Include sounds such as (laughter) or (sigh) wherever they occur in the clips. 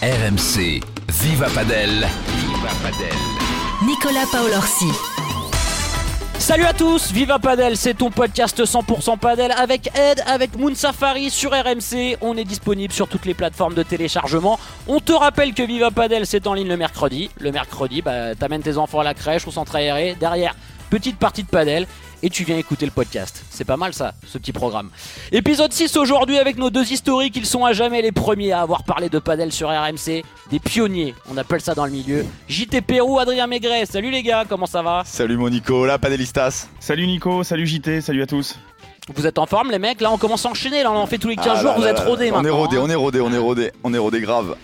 RMC, Viva Padel. Viva Padel. Nicolas Paolorsi. Salut à tous, Viva Padel, c'est ton podcast 100% Padel avec Ed, avec Moon Safari sur RMC. On est disponible sur toutes les plateformes de téléchargement. On te rappelle que Viva Padel, c'est en ligne le mercredi. Le mercredi, bah, t'amènes tes enfants à la crèche, au centre aéré. Derrière, petite partie de padel et tu viens écouter le podcast. C'est pas mal ça, ce petit programme. Épisode 6 aujourd'hui avec nos deux historiques, ils sont à jamais les premiers à avoir parlé de padel sur RMC, des pionniers, on appelle ça dans le milieu. JT Pérou, Adrien Maigret, salut les gars, comment ça va? Salut mon Nico, là Padelistas. Salut Nico, salut JT, salut à tous. Vous êtes en forme les mecs? Là on commence à enchaîner, là on en fait tous les 15 Ah jours, là vous là êtes là, rodés On est maintenant. rodé, hein. on est rodé, on est rodé, on est rodé grave.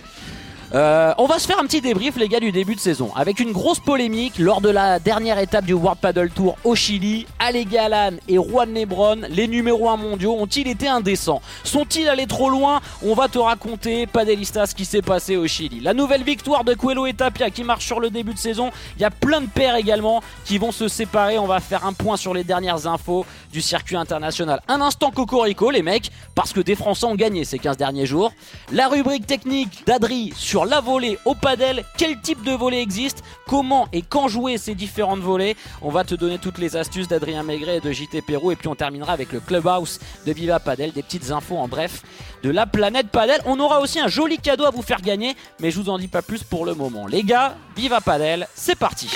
Euh, on va se faire un petit débrief les gars du début de saison avec une grosse polémique lors de la dernière étape du World Paddle Tour au Chili. Ale Galan et Juan Lebron, les numéros 1 mondiaux, ont-ils été indécents? Sont-ils allés trop loin? On va te raconter, Padelistas, ce qui s'est passé au Chili. La nouvelle victoire de Coelho et Tapia qui marche sur le début de saison. Il y a plein de paires également qui vont se séparer. On va faire un point sur les dernières infos du circuit international. Un instant cocorico les mecs, parce que des Français ont gagné ces 15 derniers jours. La rubrique technique d'Adri sur la volée au padel. Quel type de volée existe Comment et quand jouer ces différentes volées On va te donner toutes les astuces d'Adrien Maigret et de JT Pérou. Et puis on terminera avec le Clubhouse de Viva Padel. Des petites infos en bref de la planète Padel. On aura aussi un joli cadeau à vous faire gagner. Mais je vous en dis pas plus pour le moment. Les gars, Viva Padel, c'est parti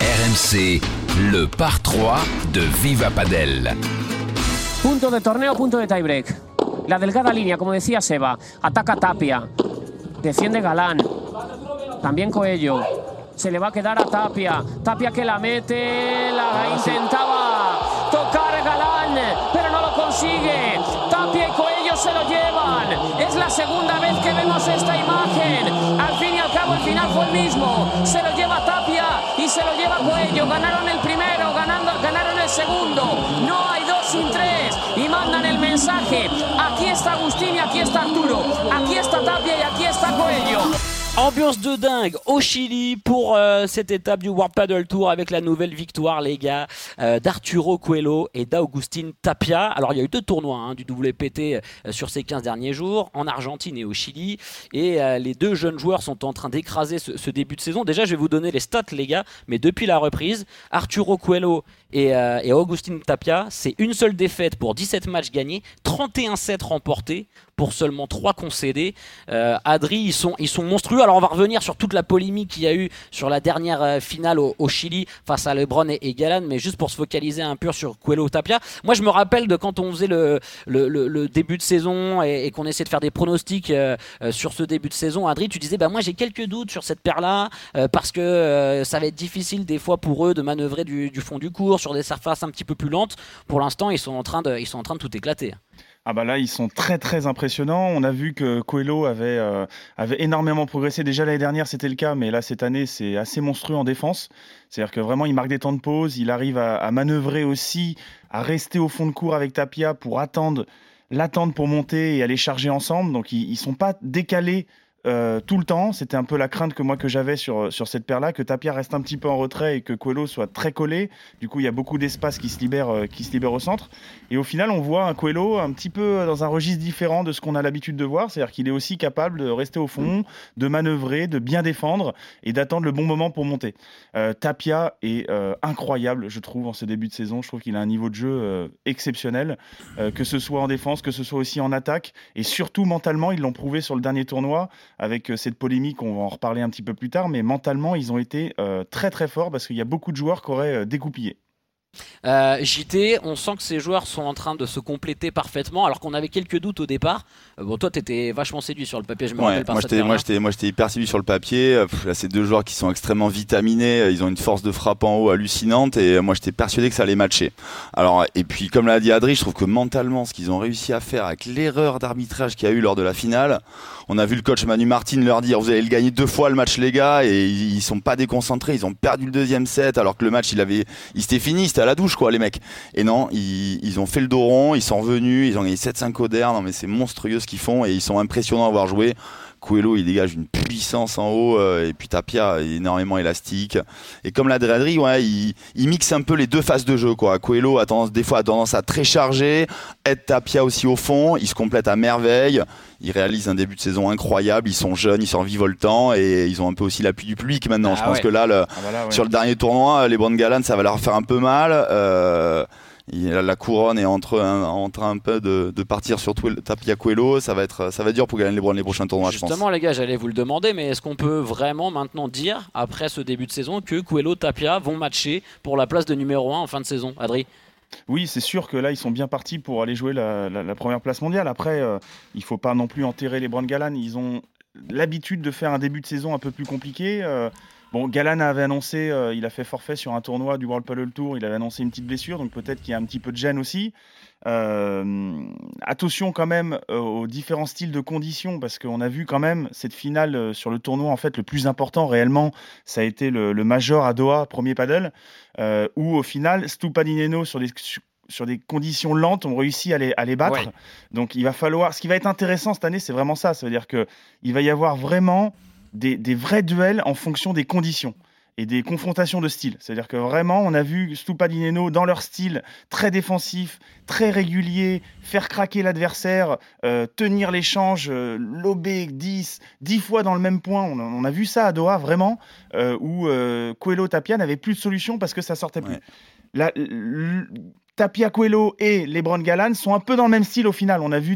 RMC, le par 3 de Viva Padel. Punto de torneo, punto de tiebreak. La delgada línea, como decía Seba. Ataca Tapia. Defiende Galán. También Coello. Se le va a quedar a Tapia. Tapia que la mete. La intentaba tocar Galán, pero no lo consigue. Tapia y Coello se lo llevan. Es la segunda vez que vemos esta imagen. Al fin y al cabo, el final fue el mismo. Se lo lleva Tapia y se lo lleva Coello. Ganaron el primero, ganando, ganaron el segundo. No hay sin tres. Y mandan el mensaje. Aquí está Agustín aquí está Arturo. Aquí está Tapia aquí está Coello. Ambiance de dingue au Chili pour euh, cette étape du World Paddle Tour avec la nouvelle victoire, les gars, euh, d'Arturo Coelho et d'Augustin Tapia. Alors, il y a eu deux tournois hein, du WPT euh, sur ces 15 derniers jours, en Argentine et au Chili. Et les deux jeunes joueurs sont en train d'écraser ce, ce début de saison. Déjà, je vais vous donner les stats, les gars, mais depuis la reprise, Arturo Coelho et, euh, Tapia, c'est une seule défaite pour 17 matchs gagnés, 31-7 remportés pour seulement 3 concédés. Euh, Adri, ils sont, ils sont monstrueux. Alors on va revenir sur toute la polémique qu'il y a eu sur la dernière euh, finale au, Chili face à Lebron et, Galan, mais juste pour se focaliser un peu sur Coelho Tapia. Moi je me rappelle de quand on faisait le, début de saison et, qu'on essayait de faire des pronostics euh, euh, sur ce début de saison. Adri, tu disais, bah moi j'ai quelques doutes sur cette paire-là parce que ça va être difficile des fois pour eux de manœuvrer du, du fond du cours sur des surfaces un petit peu plus lentes. Pour l'instant, ils sont en train de, ils sont en train de tout éclater. Ah bah là, ils sont très très impressionnants. On a vu que Coelho avait, euh, avait énormément progressé. Déjà l'année dernière, c'était le cas, mais là, cette année, c'est assez monstrueux en défense. C'est-à-dire que vraiment, il marque des temps de pause. Il arrive à, manœuvrer aussi, à rester au fond de cours avec Tapia pour attendre, l'attendre pour monter et aller charger ensemble. Donc, ils, ils sont pas décalés. Euh, tout le temps, c'était un peu la crainte que moi que j'avais sur, sur cette paire-là, que Tapia reste un petit peu en retrait et que Coelho soit très collé. Du coup, il y a beaucoup d'espace qui se libère, euh, qui se libère au centre. Et au final, on voit un Coelho un petit peu dans un registre différent de ce qu'on a l'habitude de voir. C'est-à-dire qu'il est aussi capable de rester au fond, de manœuvrer, de bien défendre et d'attendre le bon moment pour monter. Euh, Tapia est incroyable, je trouve, en ce début de saison. Je trouve qu'il a un niveau de jeu exceptionnel, que ce soit en défense, que ce soit aussi en attaque. Et surtout mentalement, ils l'ont prouvé sur le dernier tournoi avec euh, cette polémique. On va en reparler un petit peu plus tard. Mais mentalement, ils ont été euh, très très forts parce qu'il y a beaucoup de joueurs qui auraient euh, dégoupillé. Euh, JT, on sent que ces joueurs sont en train de se compléter parfaitement, alors qu'on avait quelques doutes au départ. Euh, bon, toi, t'étais vachement séduit sur le papier, je me Ouais, rappelle par moi j'étais, moi j'étais, moi j'étais hyper séduit sur le papier. Euh, pff, Là, c'est deux joueurs qui sont extrêmement vitaminés. Ils ont une force de frappe en haut hallucinante et moi j'étais persuadé que ça allait matcher. Alors et puis comme l'a dit Adri, je trouve que mentalement, ce qu'ils ont réussi à faire avec l'erreur d'arbitrage qu'il y a eu lors de la finale, on a vu le coach Manu Martin leur dire vous allez le gagner deux fois le match les gars et ils, ils sont pas déconcentrés. Ils ont perdu le deuxième set alors que le match il avait, il s'était fini, c'était à la douche quoi les mecs. Et non, ils, ont fait le dos rond, ils sont revenus, ils ont gagné 7-5 au. Non mais c'est monstrueux ce qu'ils font et ils sont impressionnants à avoir joué. Coelho, il dégage une puissance en haut, euh, et puis Tapia est énormément élastique. Et comme l'a Adri, ouais, il, il, mixe un peu les deux phases de jeu. Quoi. Coelho a tendance, des fois a tendance à très charger, aide Tapia aussi au fond, il se complète à merveille. Ils réalisent un début de saison incroyable, ils sont jeunes, ils sont vivoltants et ils ont un peu aussi l'appui du public maintenant. Ah Je pense ouais. que là, le- Ah, ouais. sur le dernier tournoi, les Brand Galan, ça va leur faire un peu mal. Euh, il- la couronne est entre un- en train un peu de, de partir sur Tapia Coelho. Ça va être, ça va être dur pour Galan Lebron les prochains tournois, je pense. Justement, les gars, j'allais vous le demander, mais est-ce qu'on peut vraiment maintenant dire, après ce début de saison, que Coelho Tapia vont matcher pour la place de numéro 1 en fin de saison Adri? Oui, c'est sûr que là, ils sont bien partis pour aller jouer la, la- la première place mondiale. Après, euh, il faut pas non plus enterrer les Brand Galan. Ils ont l'habitude de faire un début de saison un peu plus compliqué. Euh, bon, Galan avait annoncé, euh, il a fait forfait sur un tournoi du World Paddle Tour. Il avait annoncé une petite blessure, donc peut-être qu'il y a un petit peu de gêne aussi. Euh, attention quand même euh, aux différents styles de conditions, parce qu'on a vu quand même cette finale sur le tournoi, en fait, le plus important réellement, ça a été le, le Major à Doha, premier paddle, euh, où au final, Stupadineno sur des sur des conditions lentes, ont réussi à les, à les battre. Ouais. Donc il va falloir. Ce qui va être intéressant cette année, c'est vraiment ça. Ça veut dire que il va y avoir vraiment des, des vrais duels en fonction des conditions et des confrontations de style. C'est-à-dire que vraiment, on a vu Stupadineno dans leur style très défensif, très régulier, faire craquer l'adversaire, euh, tenir l'échange, euh, lober 10, 10 fois dans le même point. On a, on a vu ça à Doha, vraiment, euh, où euh, Coelho Tapia n'avait plus de solution parce que ça sortait plus. La- Tapia Coelho et Lebron Galan sont un peu dans le même style au final. On a vu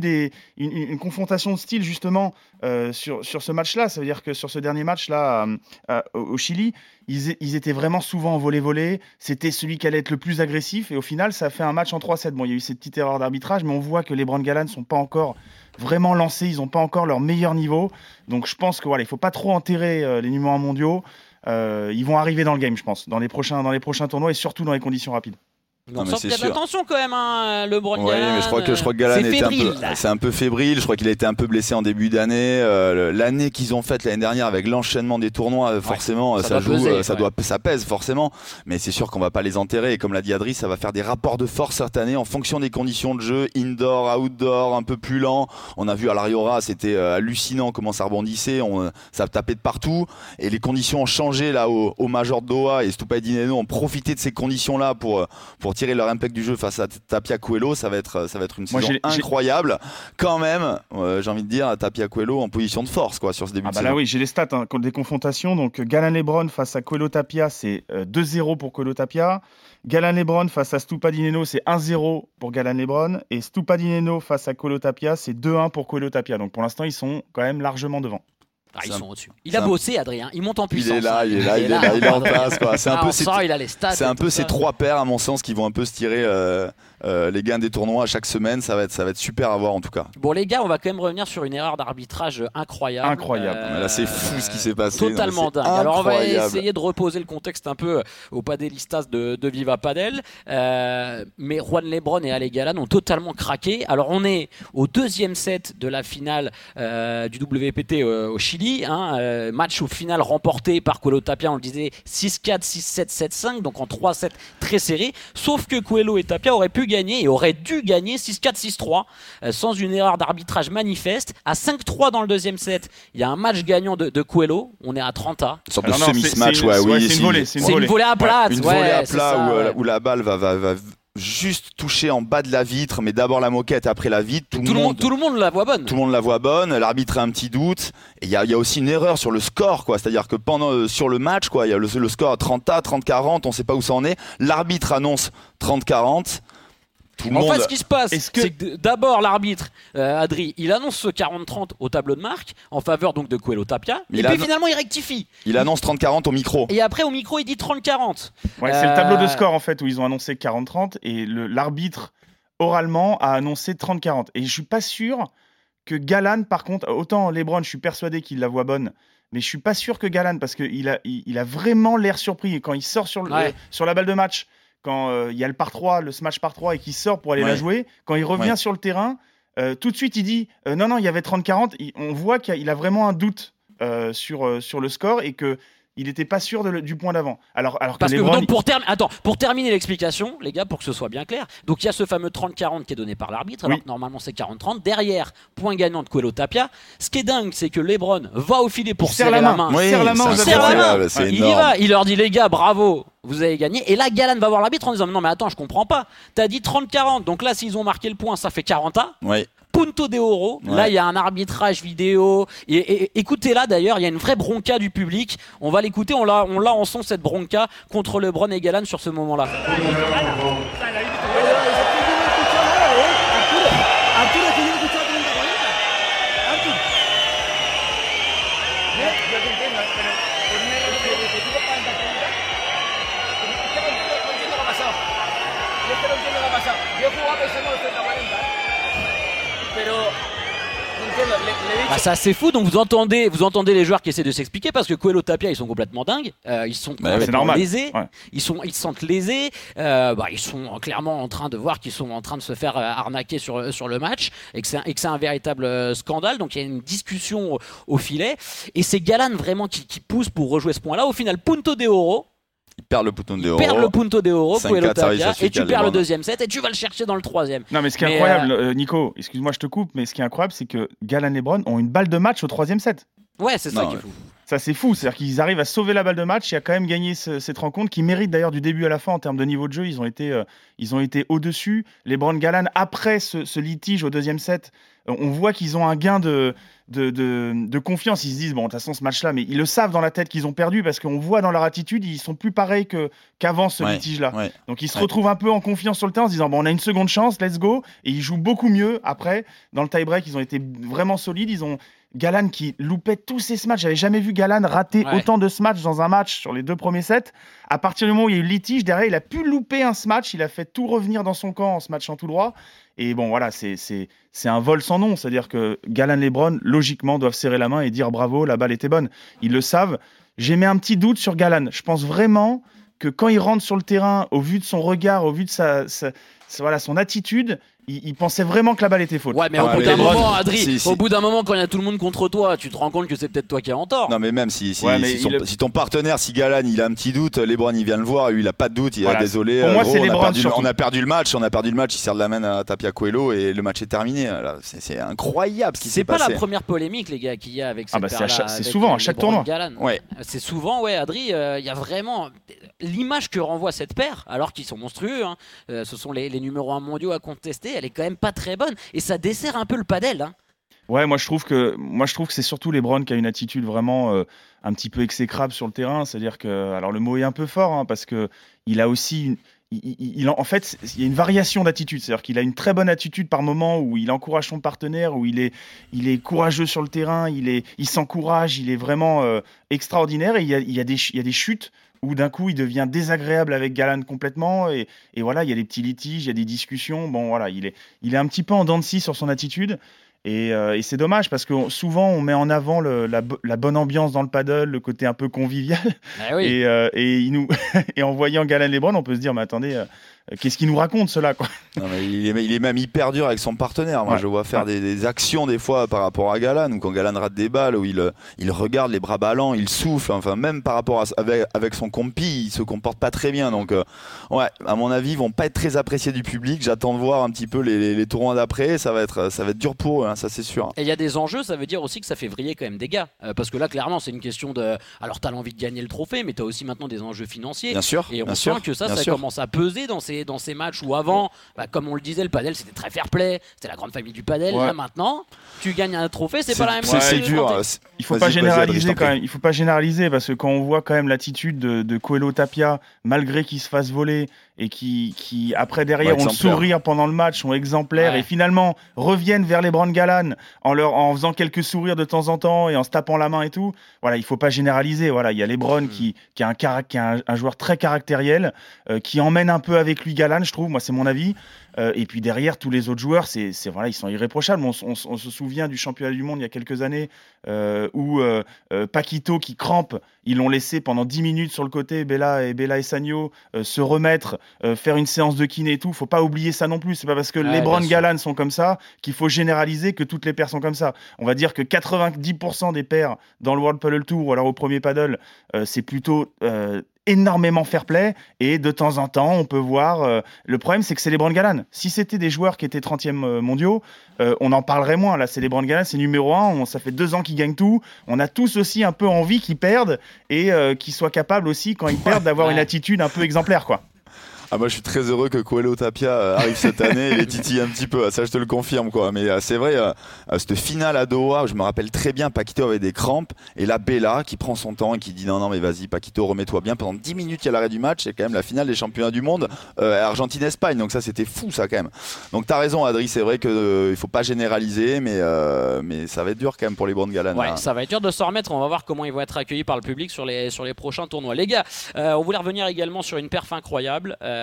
une, confrontation de style justement euh, sur, sur ce match-là. Ça veut dire que sur ce dernier match-là euh, euh, au Chili, ils, étaient vraiment souvent en volet-volet. C'était celui qui allait être le plus agressif. Et au final, ça a fait un match en 3-7. Bon, il y a eu cette petite erreur d'arbitrage, mais on voit que les Brand Galan ne sont pas encore vraiment lancés. Ils n'ont pas encore leur meilleur niveau. Donc je pense que voilà, il faut pas trop enterrer les numéros 1 mondiaux. Ils vont arriver dans le game, je pense, dans les prochains, dans les prochains tournois et surtout dans les conditions rapides. On mais c'est sûr. attention quand même, hein, le Brown Oui, Galan, mais je crois que je crois que euh, était un peu, là. c'est un peu fébrile. Je crois qu'il a été un peu blessé en début d'année. Euh, L'année qu'ils ont faite l'année dernière avec l'enchaînement des tournois, euh, forcément, ça joue, peser, euh, ça ouais. doit, ça pèse forcément. Mais c'est sûr qu'on va pas les enterrer. Et comme l'a dit Adri, ça va faire des rapports de force cette année en fonction des conditions de jeu, indoor, outdoor, un peu plus lent. On a vu à l'Ariora, c'était euh, hallucinant comment ça rebondissait. On, ça tapait de partout. Et les conditions ont changé là au, au Major de Doha et Stupadineno ont profité de ces conditions-là pour, euh, pour tirer leur impact du jeu face à Tapia Coelho. Ça va être, ça va être une Moi, saison incroyable. Quand même, euh, j'ai envie de dire, Tapia Coelho en position de force quoi, sur ce début Ah de bah saison. là oui, j'ai les stats hein, des confrontations. Donc Galan Lebron face à Coelho Tapia, c'est euh, 2-0 pour Coelho Tapia. Galan Lebron face à Stupadineno, c'est 1-0 pour Galan Lebron. Et Stupadineno face à Coelho Tapia, c'est 2-1 pour Coelho Tapia. Donc pour l'instant, ils sont quand même largement devant. Ah, ils un- sont au-dessus. Il a un- bossé, Adrien. Il monte en Il puissance. est là, hein. il est là, il est là, il est en place. (laughs) C'est un peu il a les stats. C'est un peu ces trois paires, à mon sens, qui vont un peu se tirer euh, euh, les gains des tournois chaque semaine. Ça va être, ça va être super à voir en tout cas. Bon, les gars, on va quand même revenir sur une erreur d'arbitrage incroyable. Incroyable. Euh, là, c'est fou ce qui s'est passé. Totalement dingue. Alors, on va essayer de reposer le contexte un peu au Padelistas de, de Viva Padel. Euh, mais Juan Lebron et Ale Galan ont totalement craqué. Alors, on est au deuxième set de la finale euh, du WPT euh, au Chili. hein. Euh, match au final remporté par Coelho Tapia, on le disait 6-4, 6-7, 7-5. Donc, en 3 sets très serrés. Sauf que Coelho et Tapia auraient pu gagner et auraient dû gagner 6-4, 6-3 euh, sans une erreur d'arbitrage manifeste. À 5-3 dans le deuxième set, il y a un match gagnant de, de Coelho. On est à 30 à. Une sorte de c'est une- ouais, oui. c'est une volée, c'est une C'est une volée. volée à plat. Une ouais, volée à c'est plat ça, où, euh, ouais. où la balle va, va, va juste toucher en bas de la vitre, mais d'abord la moquette, après la vitre. Tout, Tout le, monde, tout le monde la voit bonne. tout le monde la voit bonne, l'arbitre a un petit doute, et il y a, il y a aussi une erreur sur le score, quoi. C'est-à-dire que pendant euh, sur le match, quoi, il y a le, le score à 30 à 30-40, on sait pas où ça en est. L'arbitre annonce 30-40. Tout le En monde. fait, ce qui se passe, Est-ce que- c'est que d'abord l'arbitre, euh, Adri, il annonce ce 40-30 au tableau de marque en faveur donc de Coelho Tapia. Et puis finalement, il rectifie. Il annonce 30-40 au micro. Et après, au micro, il dit 30-40. Ouais, c'est le tableau de Euh, score en fait où ils ont annoncé 40-30 et l'arbitre oralement a annoncé 30-40. Et je suis pas sûr que Galan, par contre, autant Lebron, je suis persuadé qu'il la voit bonne, mais je suis pas sûr que Galan parce qu'il a, il, il a vraiment l'air surpris Et quand il sort sur, le- Ouais. sur la balle de match, quand euh, il y a le par 3, le smash par 3 et qu'il sort pour aller Ouais. la jouer, quand il revient Ouais. sur le terrain, euh, tout de suite il dit euh, non, non, il y avait 30-40. Il- On voit qu'il a vraiment un doute sur, sur le score et que il n'était pas sûr de le- du point d'avant. Alors, alors Parce que que LeBron, donc pour, term- Attends, pour terminer l'explication, les gars, pour que ce soit bien clair, donc il y a ce fameux 30-40 qui est donné par l'arbitre, alors Oui. que normalement c'est 40-30. Derrière, point gagnant de Coelho Tapia. Ce qui est dingue, c'est que Lebron va au filet pour serrer la main. main. Oui, serre la main serre la main. Il y va, il leur dit les gars, bravo, vous avez gagné. Et là, Galan va voir l'arbitre en disant non mais attends, je comprends pas. T'as dit 30-40, donc là s'ils ont marqué le point, ça fait 40 A. Ouais. Punto de Oro. Ouais. Là, il y a un arbitrage vidéo. Et, et- écoutez là d'ailleurs, il y a une vraie bronca du public. On va l'écouter. On l'a, on l'a en son cette bronca contre LeBron et Galan sur ce moment-là. Bah, ça c'est fou. Donc vous entendez, vous entendez les joueurs qui essaient de s'expliquer parce que Coelho Tapia ils sont complètement dingues. Euh, ils sont Bah, complètement lésés. Ouais. Ils sont, ils se sentent lésés. Euh, bah, ils sont clairement en train de voir qu'ils sont en train de se faire euh, arnaquer sur sur le match et que c'est un, et que c'est un véritable euh, scandale. Donc il y a une discussion au, au filet et c'est Galan vraiment qui, qui pousse pour rejouer ce point-là. Au final, Punto de Oro Il perd le bouton de il euro. perd le Punto de Oro, 5-4 Coelho service Tapia, à celui et tu perds le deuxième set et tu vas le chercher dans le troisième. Non, mais ce qui est Mais, incroyable, euh, Nico, excuse-moi, je te coupe, mais ce qui est incroyable, c'est que Galan et LeBron ont une balle de match au troisième set. Ouais, c'est ça qui est fou. Ça, c'est fou. C'est-à-dire qu'ils arrivent à sauver la balle de match et à quand même gagner ce- cette rencontre qui mérite d'ailleurs du début à la fin en termes de niveau de jeu. Ils ont été, euh, ils ont été au-dessus. Les Brown Galan, après ce, ce litige au deuxième set, euh, on voit qu'ils ont un gain de, de, de- de confiance. Ils se disent, bon, de toute façon, ce match-là, mais ils le savent dans la tête qu'ils ont perdu parce qu'on voit dans leur attitude, ils sont plus pareils que- qu'avant ce Ouais, litige-là. ouais. Donc ils se Ouais. retrouvent un peu en confiance sur le terrain en se disant bon on a une seconde chance, let's go. Et ils jouent beaucoup mieux après. Dans le tie-break, ils ont été vraiment solides. Ils ont Galan qui loupait tous ses matchs. J'avais jamais vu Galan rater Ouais. autant de matchs dans un match sur les deux premiers sets. À partir du moment où il y a eu le litige, derrière il a pu louper un match. Il a fait tout revenir dans son camp en se matchant tout droit. Et bon voilà, c'est un vol sans nom. C'est-à-dire que Galan Lebron logiquement doivent serrer la main et dire bravo, la balle était bonne. Ils le savent. J'ai mis un petit doute sur Galan. Je pense vraiment que quand il rentre sur le terrain, au vu de son regard, au vu de sa, sa- sa- voilà, son attitude, il, il pensait vraiment que la balle était faute. Ouais, mais Ah, au bout d'un LeBron, moment, Adri, si, si. au bout d'un moment, quand il y a tout le monde contre toi, tu te rends compte que c'est peut-être toi qui es en tort. Non mais même si, si, Ouais, mais si son- il- si ton partenaire, si Galan il a un petit doute, Lebron il vient le voir, lui il a pas de doute, il Voilà. a désolé, Pour euh, moi, gros, c'est on, a LeBron perdu, surtout. on a perdu le match, on a perdu le match, il sert de la main à Tapia Coelho et le match est terminé. C'est c'est incroyable ce qui C'est s'est pas passé. la première polémique, les gars, qu'il y a avec Ah cette bah, c'est c'est souvent, à euh, chaque tournoi. Ouais. C'est souvent, ouais, Adri, euh, il y a vraiment l'image que renvoie cette paire, alors qu'ils sont monstrueux, hein, euh, ce sont les, les numéros 1 mondiaux à contester, elle est quand même pas très bonne, et ça dessert un peu le padel. Hein. Ouais, moi je trouve que moi je trouve que c'est surtout LeBron qui a une attitude vraiment euh, un petit peu exécrable sur le terrain. C'est-à-dire que, alors le mot est un peu fort hein, parce que il a aussi une- il, en fait, il y a une variation d'attitude. C'est-à-dire qu'il a une très bonne attitude par moment où il encourage son partenaire, où il est, il est courageux sur le terrain, il, est, il s'encourage, il est vraiment euh, extraordinaire. Et il y a, il y a des, il y a des chutes où d'un coup il devient désagréable avec Galan complètement. Et, voilà, il y a des petits litiges, il y a des discussions. Bon, voilà, il est, il est un petit peu en dents de sur son attitude. Et, euh, et c'est dommage parce que on- souvent on met en avant le- la, bo- la bonne ambiance dans le paddle, le côté un peu convivial. Eh oui. Et, euh, et, il nous (laughs) et en voyant Galan Lebron, on peut se dire mais attendez, euh, qu'est-ce qu'il nous raconte cela quoi? Non, mais il, est, il est même hyper dur avec son partenaire. Moi Ouais. je vois faire des, des actions des fois par rapport à Galan, ou quand Galan rate des balles, où il, il regarde les bras ballants, il souffle, enfin même par rapport à, avec, avec son compi, il se comporte pas très bien. Donc euh, ouais, à mon avis, ils vont pas être très appréciés du public. J'attends de voir un petit peu les, les, les tournois d'après, ça va être ça va être dur pour eux, hein, ça c'est sûr. Et il y a des enjeux, ça veut dire aussi que ça fait vriller quand même des gars. Euh, parce que là, clairement, c'est une question de. Alors, t'as l'envie de gagner le trophée, mais t'as aussi maintenant des enjeux financiers. Bien sûr, Et on bien sent sûr, que ça, ça sûr. commence à peser dans ces, dans ces matchs où avant, bah, comme on le disait, le padel c'était très fair play, c'était la grande famille du padel. Ouais. Là maintenant, tu gagnes un trophée, c'est pas la même chose. C'est dur. Il faut pas généraliser quand même. Il faut pas généraliser parce que quand on voit quand même l'attitude de, de Coelho Tapia, malgré qu'il se fasse voler et qui, qui après derrière Ouais, ont le sourire pendant le match, sont exemplaires Ouais. et finalement reviennent vers les Brand Galan en leur en faisant quelques sourires de temps en temps et en se tapant la main et tout. Voilà, il faut pas généraliser. Voilà, il y a Lebron Mm. qui, qui, a un, qui a un, un joueur très caractériel, euh, qui emmène un peu avec lui Galan, je trouve. Moi, c'est mon avis. Euh, et puis derrière, tous les autres joueurs, c'est voilà, ils sont irréprochables. On, se souvient du championnat du monde il y a quelques années euh, où euh, Paquito qui crampe, ils l'ont laissé pendant 10 minutes sur le côté, Bella et Bella et Sagno se remettre, faire une séance de kiné et tout. Faut pas oublier ça non plus. C'est pas parce que les sûr. Galan sont comme ça qu'il faut généraliser que toutes les paires sont comme ça. On va dire que 90% des paires dans le World Paddle Tour ou alors au premier paddle, c'est plutôt énormément fair play et de temps en temps on peut voir euh, le problème c'est que c'est les Galan. Si c'était des joueurs qui étaient 30e euh, mondiaux euh, on en parlerait moins. Là c'est les Galan c'est numéro 1 ça fait deux ans qu'ils gagnent tout. On a tous aussi un peu envie qu'ils perdent et qu'ils soient capables aussi quand ils perdent d'avoir Ouais. une attitude un peu exemplaire quoi Ah, moi, je suis très heureux que Coelho Tapia euh, arrive cette (laughs) année et les titille un petit peu. Ça, je te le confirme, quoi. Mais euh, c'est vrai, euh, euh, cette finale à Doha, je me rappelle très bien, Paquito avait des crampes et là, Bella qui prend son temps et qui dit non, non, mais vas-y, Paquito, remets-toi bien. Pendant 10 minutes, il y a l'arrêt du match. C'est quand même la finale des championnats du monde euh, Argentine-Espagne. Donc, ça, c'était fou, ça, quand même. Donc, t'as raison, Adri. C'est vrai qu'il il faut pas généraliser, mais, euh, mais ça va être dur quand même pour les Brand Galan. Ouais, là. ça va être dur de s'en remettre. On va voir comment ils vont être accueillis par le public sur les, sur les prochains tournois. Les gars, euh, on voulait revenir également sur une perf incroyable. Euh,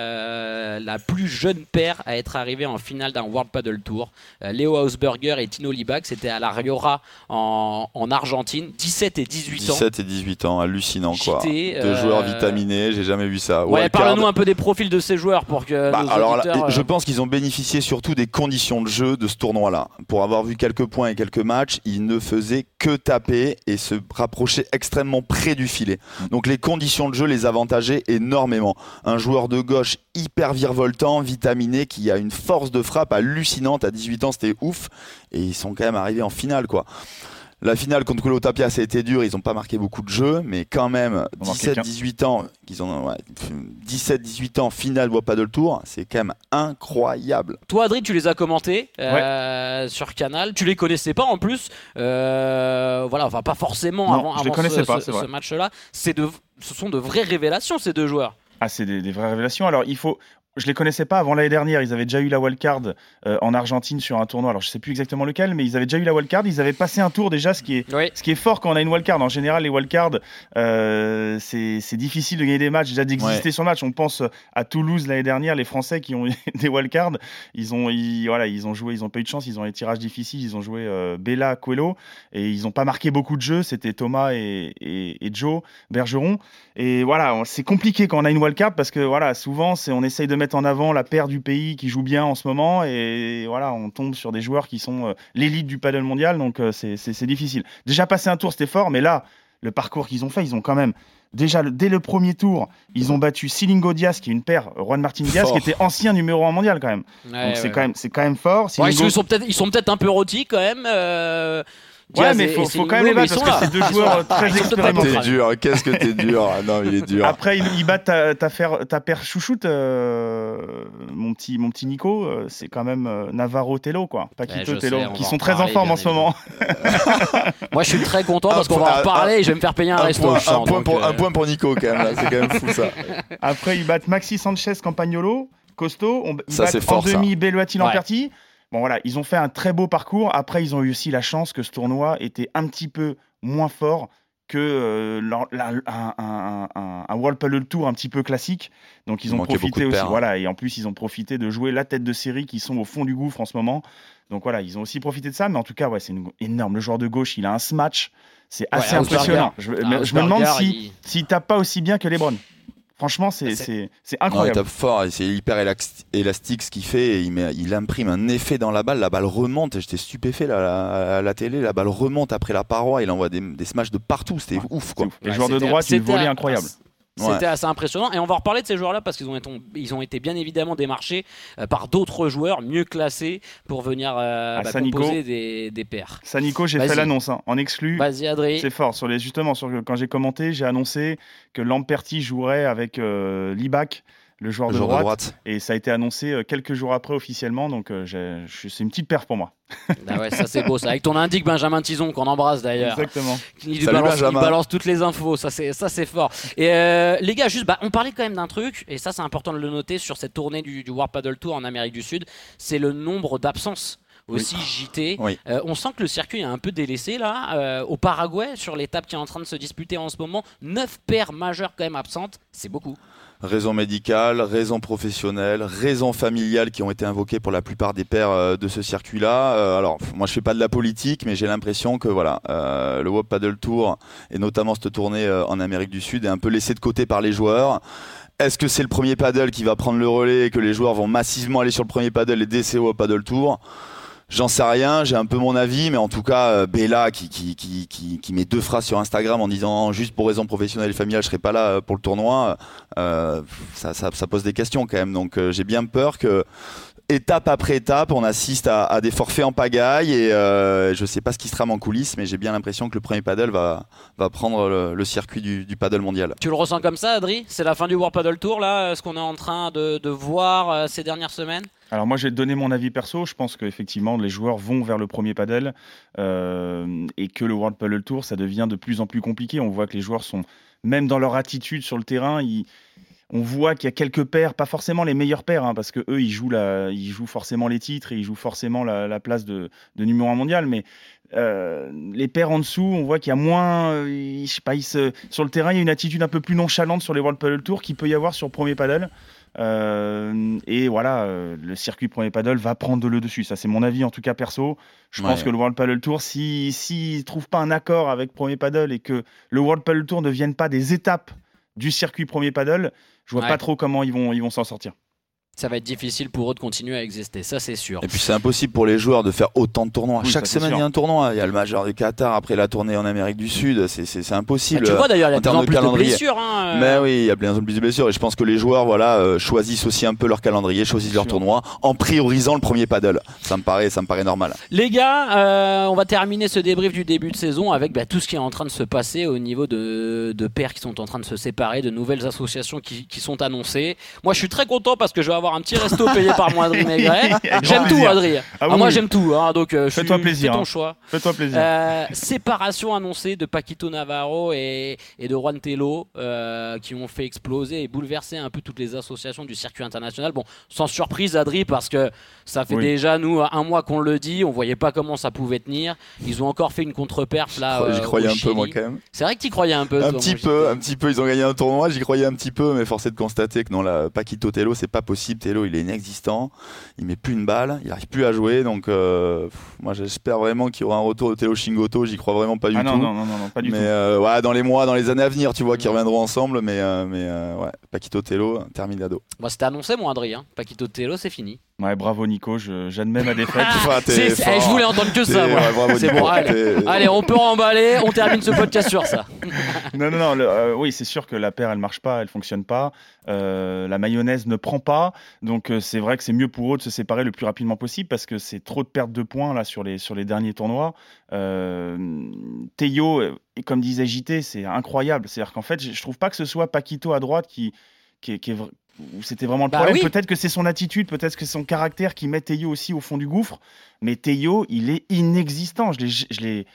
la plus jeune paire à être arrivée en finale d'un World Paddle Tour. Euh, Léo Hausberger et Tino Libak. C'était à la Riora en, en Argentine. 17 et 18 ans. 17 et 18 ans, hallucinant, quoi. JT, Deux euh, joueurs vitaminés, j'ai jamais vu ça. Ouais, parle-nous un peu des profils de ces joueurs pour que Bah, nos alors là, je euh, pense qu'ils ont bénéficié surtout des conditions de jeu de ce tournoi-là. Pour avoir vu quelques points et quelques matchs, ils ne faisaient que taper et se rapprocher extrêmement près du filet. Donc les conditions de jeu les avantageaient énormément. Un joueur de gauche hyper virevoltant, vitaminé, qui a une force de frappe hallucinante. À 18 ans, c'était ouf. Et ils sont quand même arrivés en finale, quoi. La finale contre Colo Tapia, ça a été dur. Ils n'ont pas marqué beaucoup de jeux, mais quand même, On en marqué qu'un. 17-18 ans, qu'ils ont, ouais, 17-18 ans, finale World Paddle Tour, c'est quand même incroyable. Toi, Adri, tu les as commentés euh, sur Canal. Tu les connaissais pas en plus. Euh, voilà, enfin pas forcément Non, avant, je les avant connaissais ce, pas, ce- match-là. C'est de, ce sont de vraies révélations ces deux joueurs. Ah, c'est des, vraies révélations. Alors, il faut. Je les connaissais pas avant l'année dernière. Ils avaient déjà eu la wildcard euh, en Argentine sur un tournoi. Alors, je sais plus exactement lequel, mais ils avaient déjà eu la wildcard. Ils avaient passé un tour déjà, ce qui est, Oui. ce qui est fort quand on a une wildcard. En général, les wildcards, euh, c'est c'est difficile de gagner des matchs, déjà d'exister sur le match. On pense à Toulouse l'année dernière, les Français qui ont eu (laughs) des wildcards. Ils ont, ils, voilà, ils ont joué, ils ont pas eu de chance. Ils ont eu des tirages difficiles. Ils ont joué euh, Bella, Coelho, et ils ont pas marqué beaucoup de jeux. C'était Thomas et, et, et Joe Bergeron. Et voilà, c'est compliqué quand on a une wildcard parce que voilà, souvent, c'est on essaye de mettre en avant la paire du pays qui joue bien en ce moment et voilà, on tombe sur des joueurs qui sont euh, l'élite du paddle mondial, donc euh, c'est- difficile. Déjà passer un tour, c'était fort, mais là, le parcours qu'ils ont fait, ils ont quand même déjà le- dès le premier tour, ils ont battu Silingo Diaz, qui est une paire, Juan Martin Diaz, Fort. qui était ancien numéro 1 mondial quand même. Ouais, donc c'est ouais, quand même, c'est quand même fort. Ouais, ils sont peut-être, ils sont peut-être un peu rôtis quand même. euh, Ouais, mais faut, faut quand même les battre parce que c'est deux joueurs très expérimentés. t'es dur, qu'est-ce que t'es dur. Ah non, il est dur. Après, ils, battent ta, ta, paire chouchoute, euh, mon, petit, mon petit Nico, euh, c'est quand même euh, Navarro Tello, quoi. Paquito Tello, qui sont très en forme en ce moment. (laughs) Moi, je suis très content parce qu'on va en parler et je vais me faire payer un, resto. un point pour, Nico quand même, c'est quand même fou ça. Après, ils battent Maxi Sanchez Campagnolo, costaud. On, ils Ça, battent c'est fort, en demi Belluati. Lamperti. Bon, voilà, ils ont fait un très beau parcours. Après, ils ont eu aussi la chance que ce tournoi était un petit peu moins fort que euh, la- la- un, un- un- un World Paddle Tour un petit peu classique. Donc ils Il ont profité aussi. paires, hein. Voilà, et en plus ils ont profité de jouer la tête de série qui sont au fond du gouffre en ce moment. Donc voilà, ils ont aussi profité de ça. Mais en tout cas, ouais, c'est une- énorme. Le joueur de gauche, il a un smash. C'est assez impressionnant. Je, Ah, mais je me demande si il- s'il tape pas aussi bien que LeBron. Franchement, c'est C'est- c'est- c'est Non, il incroyable. tape fort, c'est hyper élastique ce qu'il fait, et il, met- il imprime un effet dans la balle, la balle remonte, et j'étais stupéfait là, à la télé, la balle remonte après la paroi, il envoie des, des smashs de partout, c'était ouf quoi. Les Ouais, joueurs de droite, volée un- incroyable. C'était Ouais. assez impressionnant et on va reparler de ces joueurs-là parce qu'ils ont été, ils ont été bien évidemment démarchés euh, par d'autres joueurs mieux classés pour venir euh, Ah, bah, composer des, des paires. Ça, Nico, j'ai fait l'annonce hein, en exclu. Vas-y Adrien. C'est fort. Sur les, justement, sur, quand j'ai commenté, j'ai annoncé que Lamperti jouerait avec euh, Libac, le joueur Le de joueur droite. de droite. Et ça a été annoncé euh, quelques jours après officiellement. Donc, euh, c'est une petite perf pour moi. (laughs) Ah ouais, ça c'est beau ça. Avec ton indique Benjamin Tison qu'on embrasse d'ailleurs. Exactement. Il, Salut, balance, il Benjamin. balance toutes les infos, ça c'est ça c'est fort. Et euh, les gars, juste, bah, on parlait quand même d'un truc, et ça c'est important de le noter sur cette tournée du, du World Paddle Tour en Amérique du Sud, c'est le nombre d'absences. aussi JT. Oui. Euh, on sent que le circuit est un peu délaissé là. Euh, au Paraguay, sur l'étape qui est en train de se disputer en ce moment, 9 paires majeures quand même absentes, c'est beaucoup. Raison médicale, raison professionnelle, raison familiale qui ont été invoquées pour la plupart des pairs euh, de ce circuit-là. Euh, alors, moi, je fais pas de la politique, mais j'ai l'impression que voilà, euh, le World Paddle Tour et notamment cette tournée en Amérique du Sud est un peu laissé de côté par les joueurs. Est-ce que c'est le premier paddle qui va prendre le relais et que les joueurs vont massivement aller sur le premier paddle et décès au Paddle Tour? J'en sais rien, j'ai un peu mon avis, mais en tout cas, euh, Bella qui, qui, qui, qui, qui met deux phrases sur Instagram en disant juste pour raison professionnelle et familiale, je serai pas là euh, pour le tournoi, euh, ça, ça, ça pose des questions quand même. Donc euh, j'ai bien peur que étape après étape, on assiste à, à des forfaits en pagaille et euh, je sais pas ce qui se trame en coulisses, mais j'ai bien l'impression que le premier paddle va, va prendre le, le circuit du, du paddle mondial. Tu le ressens comme ça, Adri? C'est la fin du World Paddle Tour là, ce qu'on est en train de, de voir euh, ces dernières semaines? Alors moi, te donner mon avis perso. Je pense qu'effectivement, les joueurs vont vers le premier paddle euh, et que le World Paddle Tour, ça devient de plus en plus compliqué. On voit que les joueurs sont, même dans leur attitude sur le terrain, ils- on voit qu'il y a quelques paires, pas forcément les meilleurs paires, hein, parce que eux, ils jouent, la, ils jouent forcément les titres et ils jouent forcément la, la place de, de numéro un mondial, mais euh, les paires en dessous, on voit qu'il y a moins, euh, je sais pas, se- sur le terrain, il y a une attitude un peu plus nonchalante sur les World Paddle Tour qu'il peut y avoir sur le premier paddle. Euh, et voilà, le circuit premier paddle va prendre le dessus. Ça, c'est mon avis en tout cas perso. Je pense que le World Paddle Tour, s'ils si, ne trouvent pas un accord avec premier paddle et que le World Paddle Tour ne vienne pas des étapes du circuit premier paddle, je vois Ouais. pas trop comment ils vont ils vont s'en sortir. Ça va être difficile pour eux de continuer à exister, ça c'est sûr. Et puis c'est impossible pour les joueurs de faire autant de tournois. Oui, Chaque semaine, il y a un tournoi. Il y a le Major du Qatar, après la tournée en Amérique du Sud. C'est- impossible. Ah, tu vois d'ailleurs, il y a de en de plus de blessures. hein, euh. Mais oui, il y a bien plus de blessures. Et je pense que les joueurs voilà, euh, choisissent aussi un peu leur calendrier, choisissent leur sûr. tournoi en priorisant le premier paddle. Ça me paraît, ça me paraît normal. Les gars, euh, on va terminer ce débrief du début de saison avec bah, tout ce qui est en train de se passer au niveau de, de paires qui sont en train de se séparer, de nouvelles associations qui, qui sont annoncées. Moi, je suis très content parce que je vais avoir un petit resto payé par moi, Adrien Maigret. (laughs) J'aime tout. Adrien. Ah Ah, moi, oui. j'aime tout. hein, donc, euh, Fais-toi plaisir, fais ton hein. choix. Fais-toi plaisir. Euh, séparation annoncée de Paquito Navarro et, et de Juan Tello euh, qui ont fait exploser et bouleverser un peu toutes les associations du circuit international. Bon, sans surprise, Adri, parce que ça fait Oui. déjà nous un mois qu'on le dit, on voyait pas comment ça pouvait tenir. Ils ont encore fait une contre-perf là. J'y euh, croyais au un peu, moi, quand même. C'est vrai que tu croyais un peu. Un toi, petit peu, un petit peu. Ils ont gagné un tournoi, j'y croyais un petit peu, mais force est de constater que non, là, Paquito Tello, c'est pas possible. Tello, il est inexistant. Il met plus une balle, il arrive plus à jouer. Donc, euh, pff, moi, j'espère vraiment qu'il y aura un retour de Tello Shingoto. J'y crois vraiment pas du Ah non, tout. non, non, non, non, pas du mais tout. euh, ouais, dans les mois, dans les années à venir, tu vois, qu'ils reviendront ensemble. Mais, euh, mais euh, ouais, Paquito Tello, terminado. Bon, C'était annoncé, mon Adrien. Paquito Tello, c'est fini. Ouais, bravo Nico, je- j'admets ma défaite. (laughs) Ah, eh, je voulais entendre que ça. ouais, C'est bon, allez. On peut remballer. On termine ce podcast sur ça. (laughs) Non, non, non. le- euh, oui, c'est sûr que la paire, elle marche pas, elle fonctionne pas. Euh, la mayonnaise ne prend pas. Donc, euh, c'est vrai que c'est mieux pour eux de se séparer le plus rapidement possible parce que c'est trop de pertes de points là sur les, sur les derniers tournois. Euh, Théo, comme disait JT, c'est incroyable. C'est-à-dire qu'en fait, je trouve pas que ce soit Paquito à droite qui, qui, est- qui c'était vraiment le Bah problème. oui. Peut-être que c'est son attitude, peut-être que c'est son caractère qui met Théo aussi au fond du gouffre. Mais Théo, il est inexistant. Je l'ai,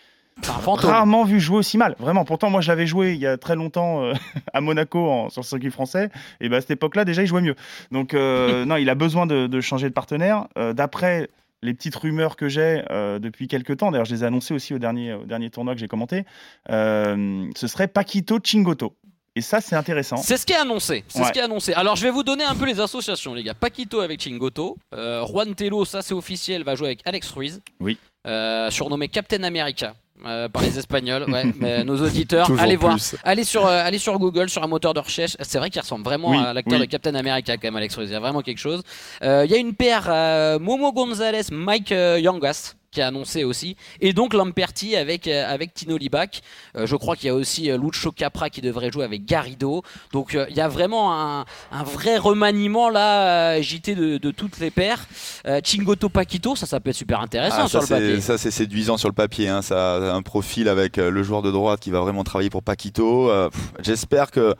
rarement vu jouer aussi mal. Vraiment. Pourtant, moi, je l'avais joué il y a très longtemps euh, (laughs) à Monaco en- sur le circuit français. Et ben, à cette époque-là, déjà, il jouait mieux. Donc, euh, (laughs) non, il a besoin de, de changer de partenaire. Euh, D'après les petites rumeurs que j'ai depuis quelques temps, d'ailleurs, je les ai annoncées aussi au dernier, au dernier tournoi que j'ai commenté, ce serait Paquito Chingoto. Et ça, c'est intéressant. C'est ce qui est annoncé. C'est Ouais. ce qui est annoncé. Alors je vais vous donner un peu les associations, les gars. Paquito avec Chingoto. Euh, Juan Tello, ça c'est officiel, va jouer avec Alex Ruiz. Oui. Euh, surnommé Captain America euh, par les Espagnols. Ouais, (laughs) mais nos auditeurs, allez voir. plus. Allez sur, euh, allez sur Google, sur un moteur de recherche. C'est vrai qu'il ressemble vraiment Oui, à l'acteur oui. de Captain America, quand même, Alex Ruiz. Il y a vraiment quelque chose. Euh, Il y a une paire euh, Momo Gonzalez, Mike euh, Yangas qui a annoncé aussi. Et donc Lamperti avec, euh, avec Tino Libac. Euh, je crois qu'il y a aussi euh, Lucho Capra qui devrait jouer avec Garrido. Donc euh, il y a vraiment un, un vrai remaniement là, euh, JT de, de toutes les paires. Euh, Chingoto Paquito, ça, ça peut être super intéressant Ah, sur ça, le papier. c'est- ça, c'est séduisant sur le papier. hein. Ça a un profil avec le joueur de droite qui va vraiment travailler pour Paquito. Euh, J'espère que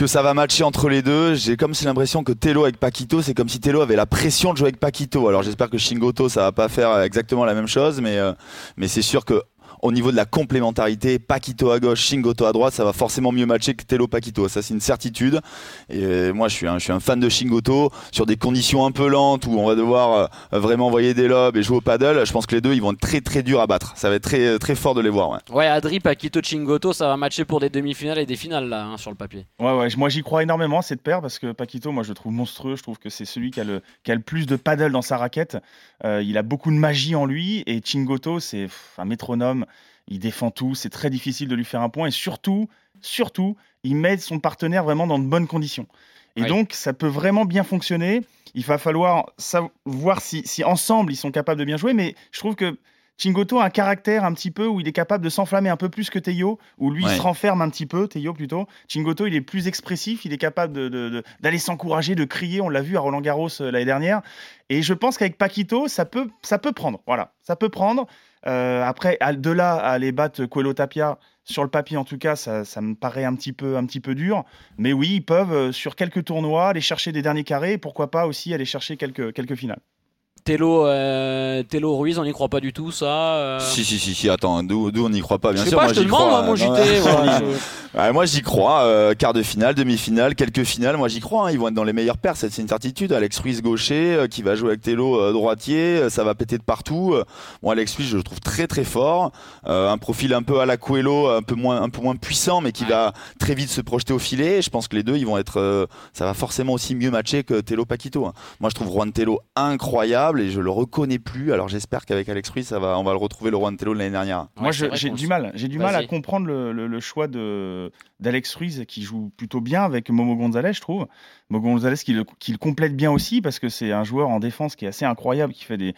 que ça va matcher entre les deux. J'ai comme si l'impression que Tello avec Paquito, c'est comme si Tello avait la pression de jouer avec Paquito. Alors j'espère que Shingoto, ça va pas faire exactement la même chose, mais euh, mais c'est sûr que au niveau de la complémentarité, Paquito à gauche, Shingoto à droite, ça va forcément mieux matcher que Telo Paquito. Ça, c'est une certitude. Et moi, je suis, un, je suis un fan de Shingoto sur des conditions un peu lentes où on va devoir euh, vraiment envoyer des lobes et jouer au paddle. Je pense que les deux, ils vont être très très durs à battre. Ça va être très très fort de les voir. Ouais, Ouais, Adri, Paquito, Chingoto, ça va matcher pour des demi-finales et des finales là, hein, sur le papier. Ouais, ouais, moi j'y crois énormément cette paire parce que Paquito, moi je le trouve monstrueux. Je trouve que c'est celui qui a, le, qui a le plus de paddle dans sa raquette. Euh, il a beaucoup de magie en lui et Chingoto, c'est un métronome. Il défend tout. C'est très difficile de lui faire un point et surtout, surtout, il met son partenaire vraiment dans de bonnes conditions. Et Oui. donc, ça peut vraiment bien fonctionner. Il va falloir voir si, si ensemble ils sont capables de bien jouer. Mais je trouve que Chingoto a un caractère un petit peu où il est capable de s'enflammer un peu plus que Teio, où lui Ouais. se renferme un petit peu, Teio plutôt. Chingoto, il est plus expressif, il est capable de- de- de- d'aller s'encourager, de crier. On l'a vu à Roland Garros euh, l'année dernière. Et je pense qu'avec Paquito, ça peut, ça peut prendre. Voilà, ça peut prendre. Euh, après, de là à aller battre Coelho Tapia, sur le papier en tout cas, ça, me paraît un petit, peu, un petit peu dur. Mais oui, ils peuvent, euh, sur quelques tournois, aller chercher des derniers carrés pourquoi pas aussi aller chercher quelques, quelques finales. Tello, euh, Tello Ruiz, on n'y croit pas du tout, ça. euh. Si, si, si, si, attends, d'où d'où on n'y croit pas, bien je sais sûr. pas, moi, je te j'y demande, crois, moi, mon non, JT. ouais. voilà, (laughs) je- Ouais, moi j'y crois, euh, quart de finale, demi-finale, quelques finales, moi j'y crois, hein, ils vont être dans les meilleures paires, c'est une certitude. Alex Ruiz gaucher qui va jouer avec Tello droitier, ça va péter de partout. Bon Alex Ruiz je le trouve très très fort, un profil un peu à la Coelho, un peu moins un peu moins puissant mais qui Ouais. va très vite se projeter au filet. Je pense que les deux ils vont être, ça va forcément aussi mieux matcher que Tello Paquito. hein. Moi je trouve Juan Tello incroyable et je le reconnais plus. Alors j'espère qu'avec Alex Ruiz ça va, on va le retrouver le Juan Tello de l'année dernière. Moi, Ouais, j'ai du mal. J'ai du mal à comprendre le, le- le choix de d'Alex Ruiz qui joue plutôt bien avec Momo Gonzalez, je trouve. Momo Gonzalez qui le, qui le complète bien aussi parce que c'est un joueur en défense qui est assez incroyable, qui fait des,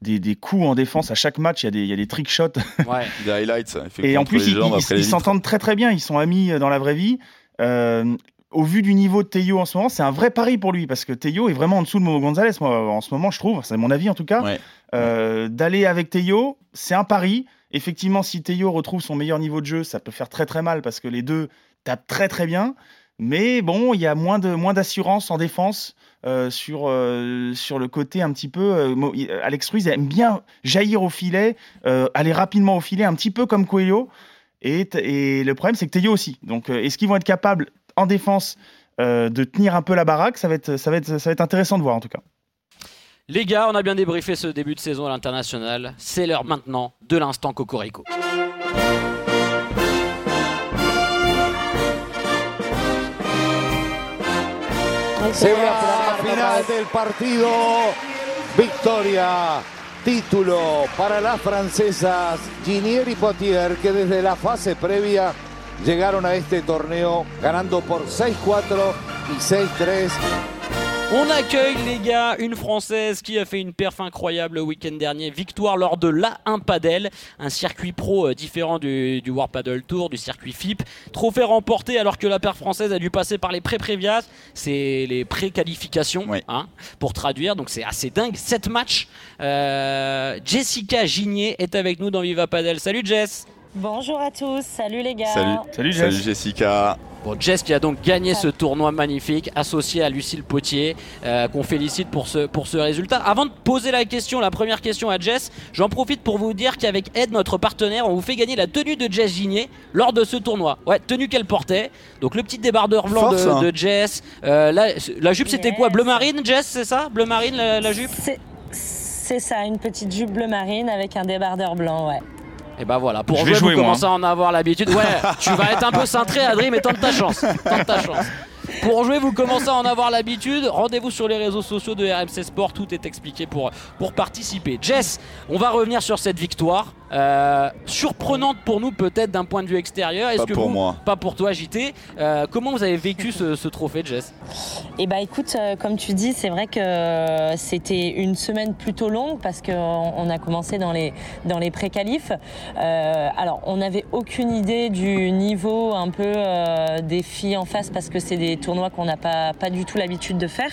des, des coups en défense à chaque match. Il y a des, il y a des trick shots. Ouais. (laughs) Des highlights. Et en plus, ils s'entendent très très bien. Ils sont amis euh, dans la vraie vie. Euh, au vu du niveau de Teo en ce moment, c'est un vrai pari pour lui parce que Teo est vraiment en dessous de Momo Gonzalez. Moi, en ce moment, je trouve, c'est mon avis en tout cas. Ouais. Euh, D'aller avec Teo, c'est un pari. Effectivement, si Teo retrouve son meilleur niveau de jeu, ça peut faire très très mal parce que les deux tapent très très bien. Mais bon, il y a moins de moins d'assurance en défense euh, sur euh, sur le côté un petit peu. euh, Alex Ruiz aime bien jaillir au filet, aller rapidement au filet, un petit peu comme Coelho. Et, et le problème, c'est que Teo aussi. Donc, est-ce qu'ils vont être capables en défense euh, de tenir un peu la baraque ça va, être, ça, va être, ça va être intéressant de voir en tout cas. Les gars, on a bien débriefé ce début de saison à l'international. C'est l'heure maintenant de l'instant Cocorico. Se va la final del partido. Victoria. Título para las francesas Ginier y Potier que desde la fase previa llegaron a este torneo ganando por 6-4 y 6-3. On accueille les gars une française qui a fait une perf incroyable le week-end dernier, victoire lors de l'A1 Padel, un circuit pro euh, différent du, du World Paddle Tour, du circuit FIP. Trophée remporté alors que la paire française a dû passer par les pré-prévias, c'est les pré-qualifications Oui. hein, pour traduire, donc c'est assez dingue. 7 matchs. Euh, Jessica Gigné est avec nous dans Viva Padel. Salut Jess Bonjour à tous, salut les gars. Salut. Salut, Jess. Salut Jessica. Bon, Jess qui a donc gagné ce tournoi magnifique, associé à Lucille Potier, euh, qu'on félicite pour ce, pour ce résultat. Avant de poser la question, la première question à Jess, j'en profite pour vous dire qu'avec Ed, notre partenaire, on vous fait gagner la tenue de Jess Gigné lors de ce tournoi. Ouais, tenue qu'elle portait. Donc le petit débardeur blanc Force, de, hein. de Jess. Euh, la, la jupe, c'était Yes. quoi Bleu marine, Jess, c'est ça? Bleu marine, la, la jupe? C'est- C'est ça, une petite jupe bleu marine avec un débardeur blanc, ouais. Et bah voilà, pour Je jouer, vais jouer, vous moi, commencez à en avoir l'habitude. Ouais, tu vas être un peu cintré, Adrien, mais tente ta chance. Tente ta chance. Pour jouer, vous commencez à en avoir l'habitude. Rendez-vous sur les réseaux sociaux de RMC Sport. Tout est expliqué pour, pour participer. Jess, on va revenir sur cette victoire. Euh, surprenante pour nous, peut-être d'un point de vue extérieur. Est-ce Pas que pour vous- moi. Pas pour toi, JT. Euh, comment vous avez vécu ce, ce trophée, Jess? Et bah écoute, euh, comme tu dis, c'est vrai que c'était une semaine plutôt longue parce qu'on on a commencé dans les, dans les pré-qualifs. Euh, alors, on n'avait aucune idée du niveau un peu euh, des filles en face parce que c'est des tournois tournoi qu'on n'a pas, pas du tout l'habitude de faire.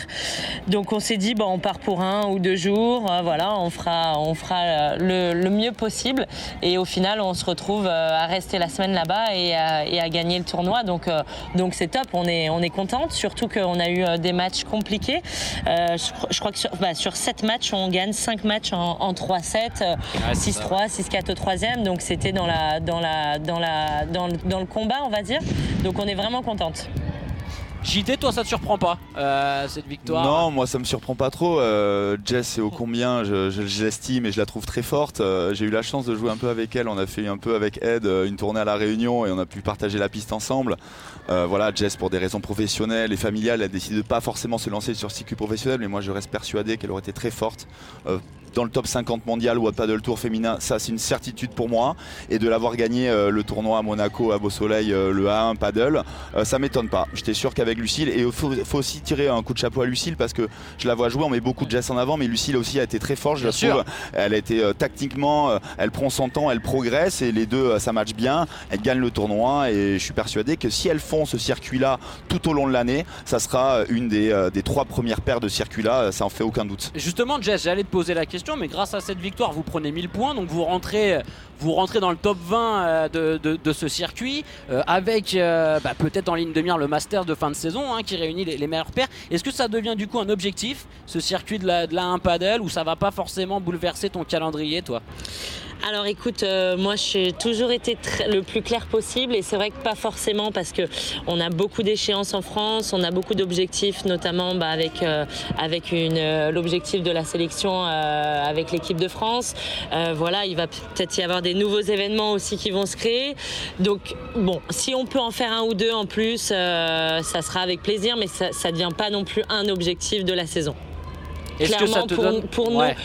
Donc on s'est dit, bon, on part pour un ou deux jours, euh, voilà, on fera, on fera le, le mieux possible. Et au final, on se retrouve à rester la semaine là-bas et, à- et à gagner le tournoi. Donc euh, donc c'est top, on est, on est contente, surtout qu'on a eu euh, des matchs compliqués. Euh, je, je crois que sur, bah, sur 7 matchs, on gagne 5 matchs en, en 3-7, euh, Ouais, c'est ça. 6-3, 6-4 au troisième. Donc c'était dans, la, dans, la, dans, la, dans, dans le combat, on va dire. Donc on est vraiment contente. JT, toi, ça te surprend pas, euh, cette victoire Non, moi ça me surprend pas trop. Euh, Jess, c'est ô combien je, l'estime et je la trouve très forte. Euh, J'ai eu la chance de jouer un peu avec elle. On a fait un peu avec Ed une tournée à la Réunion et on a pu partager la piste ensemble. Voilà, Jess, pour des raisons professionnelles et familiales, elle a décidé de pas forcément se lancer sur le circuit professionnel, mais moi je reste persuadé qu'elle aurait été très forte. Dans le top 50 mondial ou à Paddle Tour féminin, ça c'est une certitude pour moi. Et de l'avoir gagné euh, le tournoi à Monaco, à Beau Soleil, euh, le A1 Paddle, euh, ça m'étonne pas. J'étais sûr qu'avec Lucille, et il faut, faut aussi tirer un coup de chapeau à Lucille parce que je la vois jouer, on met beaucoup de Jess en avant, mais Lucille aussi a été très forte, je la trouve. Elle a été euh, tactiquement, elle prend son temps, elle progresse et les deux ça match bien. Elle gagne le tournoi et je suis persuadé que si elles font ce circuit-là tout au long de l'année, ça sera une des, des trois premières paires de circuits-là, ça en fait aucun doute. Justement, Jess, j'allais te poser la question, mais grâce à cette victoire, vous prenez 1000 points, donc vous rentrez, dans le top 20 euh, de, ce circuit, euh, avec euh, bah, peut-être en ligne de mire le Master de fin de saison, hein, qui réunit les, meilleurs paires. Est-ce que ça devient du coup un objectif, ce circuit de la, de la 1 paddle, ou ça va pas forcément bouleverser ton calendrier, toi? Alors écoute, euh, moi j'ai toujours été très- le plus clair possible et c'est vrai que pas forcément parce que on a beaucoup d'échéances en France, on a beaucoup d'objectifs, notamment bah, avec euh, avec une euh, l'objectif de la sélection euh, avec l'équipe de France. Euh, voilà, il va peut-être y avoir des nouveaux événements aussi qui vont se créer. Donc bon, si on peut en faire un ou deux en plus, euh, ça sera avec plaisir, mais ça, ça devient pas non plus un objectif de la saison. Est-ce que ça Clairement, te pour- donne pour nous, Ouais.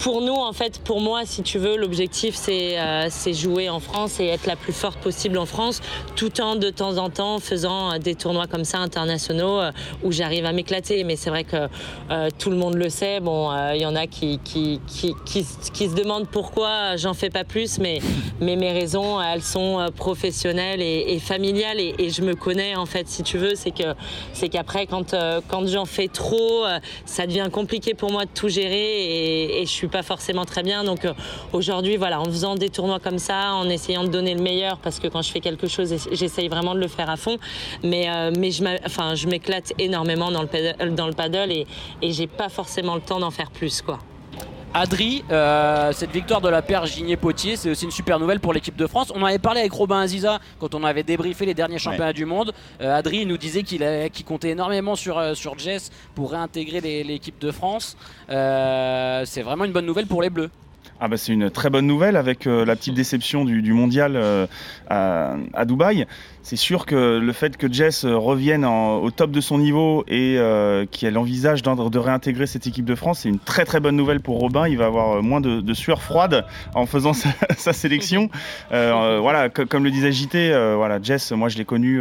Pour nous, en fait, pour moi, si tu veux, l'objectif, c'est euh, jouer en France et être la plus forte possible en France, tout en, de temps en temps, faisant euh, des tournois comme ça internationaux euh, où j'arrive à m'éclater. Mais c'est vrai que euh, tout le monde le sait. Bon, euh, il y en a qui, qui, qui, qui, se demandent pourquoi j'en fais pas plus, mais, mais mes raisons, elles sont professionnelles et, et familiales. Et, et je me connais, en fait, si tu veux, c'est que c'est qu'après, quand, quand j'en fais trop, ça devient compliqué pour moi de tout gérer et, et je suis pas forcément très bien. Donc euh, aujourd'hui, voilà, en faisant des tournois comme ça, en essayant de donner le meilleur, parce que quand je fais quelque chose, j'essaye vraiment de le faire à fond. Mais, euh, mais je je m'éclate énormément dans le paddle, dans le paddle et, et j'ai pas forcément le temps d'en faire plus, quoi. Adri, euh, cette victoire de la paire Gigné-Potier, c'est aussi une super nouvelle pour l'équipe de France. On en avait parlé avec Robin Aziza quand on avait débriefé les derniers championnats du monde. Euh, Adri nous disait qu'il comptait énormément sur, euh, sur Jess pour réintégrer l'équipe de France. Euh, c'est vraiment une bonne nouvelle pour les Bleus. Ah bah c'est une très bonne nouvelle avec euh, la petite déception du, mondial euh, à, Dubaï. C'est sûr que le fait que Jess euh, revienne en- au top de son niveau et qu'elle envisage de réintégrer cette équipe de France, c'est une très très bonne nouvelle pour Robin. Il va avoir moins de, sueur froide en faisant sa, (laughs) sélection. Voilà, co- comme le disait JT, voilà, Jess, moi je l'ai connue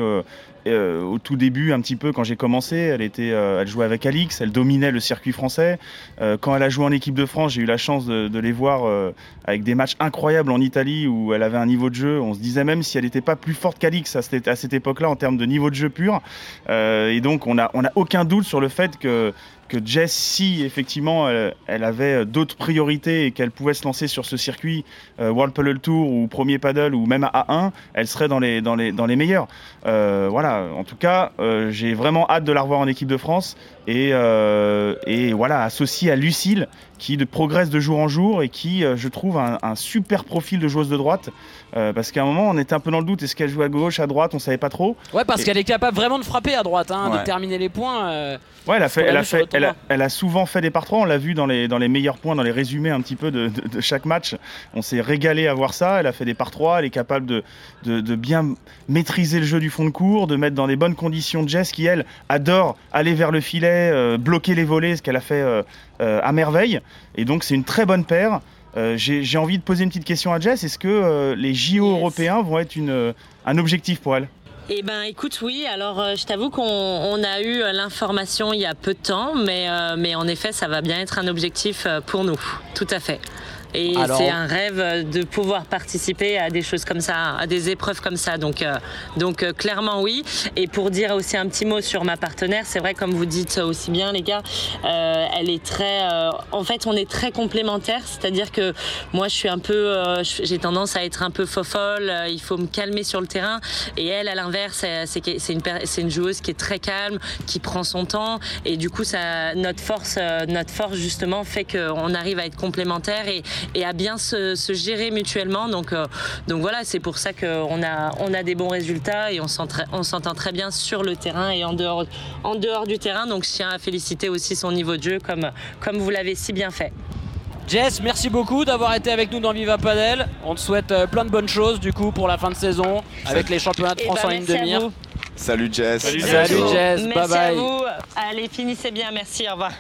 euh, au tout début un petit peu quand j'ai commencé. Elle était, euh, jouait avec Alix, elle dominait le circuit français. Euh, quand elle a joué en équipe de France, j'ai eu la chance de, les voir avec des matchs incroyables en Italie où elle avait un niveau de jeu. On se disait même si elle n'était pas plus forte qu'Alix à cette, époque-là en termes de niveau de jeu pur. Et donc on a, on a aucun doute sur le fait que que Jess, si effectivement elle, avait d'autres priorités et qu'elle pouvait se lancer sur ce circuit euh, World Paddle Tour ou Premier Paddle ou même à A1, elle serait dans les, dans meilleurs. Euh, voilà, en tout cas, euh, j'ai vraiment hâte de la revoir en équipe de France et, euh, et voilà, associée à Lucille qui progresse de jour en jour et qui, euh, je trouve, a un, un super profil de joueuse de droite. Euh, parce qu'à un moment, on était un peu dans le doute. Est-ce qu'elle joue à gauche, à droite On savait pas trop. Ouais, parce Et- qu'elle est capable vraiment de frapper à droite, hein, de terminer les points. euh, Ouais, elle a, Ce fait, qu'on a elle, a vu sur fait, le elle, a, tournoi. elle a souvent fait des par trois. On l'a vu dans les, dans les meilleurs points, dans les résumés un petit peu de, de- de chaque match. On s'est régalé à voir ça. Elle a fait des par trois. Elle est capable de, de, de bien maîtriser le jeu du fond de cours, de mettre dans les bonnes conditions Jess, qui elle adore aller vers le filet, euh, bloquer les volets, ce qu'elle a fait euh, euh, à merveille. Et donc c'est une très bonne paire. Euh, J'ai envie de poser une petite question à Jess. Est-ce que euh, les JO Yes. européens vont être une, euh, un objectif pour elle? Eh ben, écoute, oui. Alors, je t'avoue qu'on on a eu l'information il y a peu de temps, mais, mais en effet, ça va bien être un objectif pour nous. Tout à fait. Et Alors- c'est un rêve de pouvoir participer à des choses comme ça, à des épreuves comme ça. Donc, euh, donc euh, clairement oui. Et pour dire aussi un petit mot sur ma partenaire, c'est vrai comme vous dites aussi bien les gars, euh, elle est très, euh, en fait on est très complémentaires. C'est-à-dire que moi je suis un peu, euh, j'ai tendance à être un peu fofolle. il faut me calmer sur le terrain. Et elle, à l'inverse, c'est- une, une joueuse qui est très calme, qui prend son temps. Et du coup, ça, notre force, notre force justement fait qu'on arrive à être complémentaires et, et à bien se, se gérer mutuellement. Donc, euh, donc voilà, c'est pour ça qu'on a, on a des bons résultats et on s'entend très bien sur le terrain et en dehors, en dehors du terrain. Donc je tiens à féliciter aussi son niveau de jeu comme, comme vous l'avez si bien fait. Jess, merci beaucoup d'avoir été avec nous dans Viva Padel. On te souhaite euh, plein de bonnes choses du coup pour la fin de saison avec les championnats de Eh France ben, en ligne de à mire. Salut Jess. Salut, Salut Jess, Merci bye à bye. vous. Allez, finissez bien. Merci. Au revoir.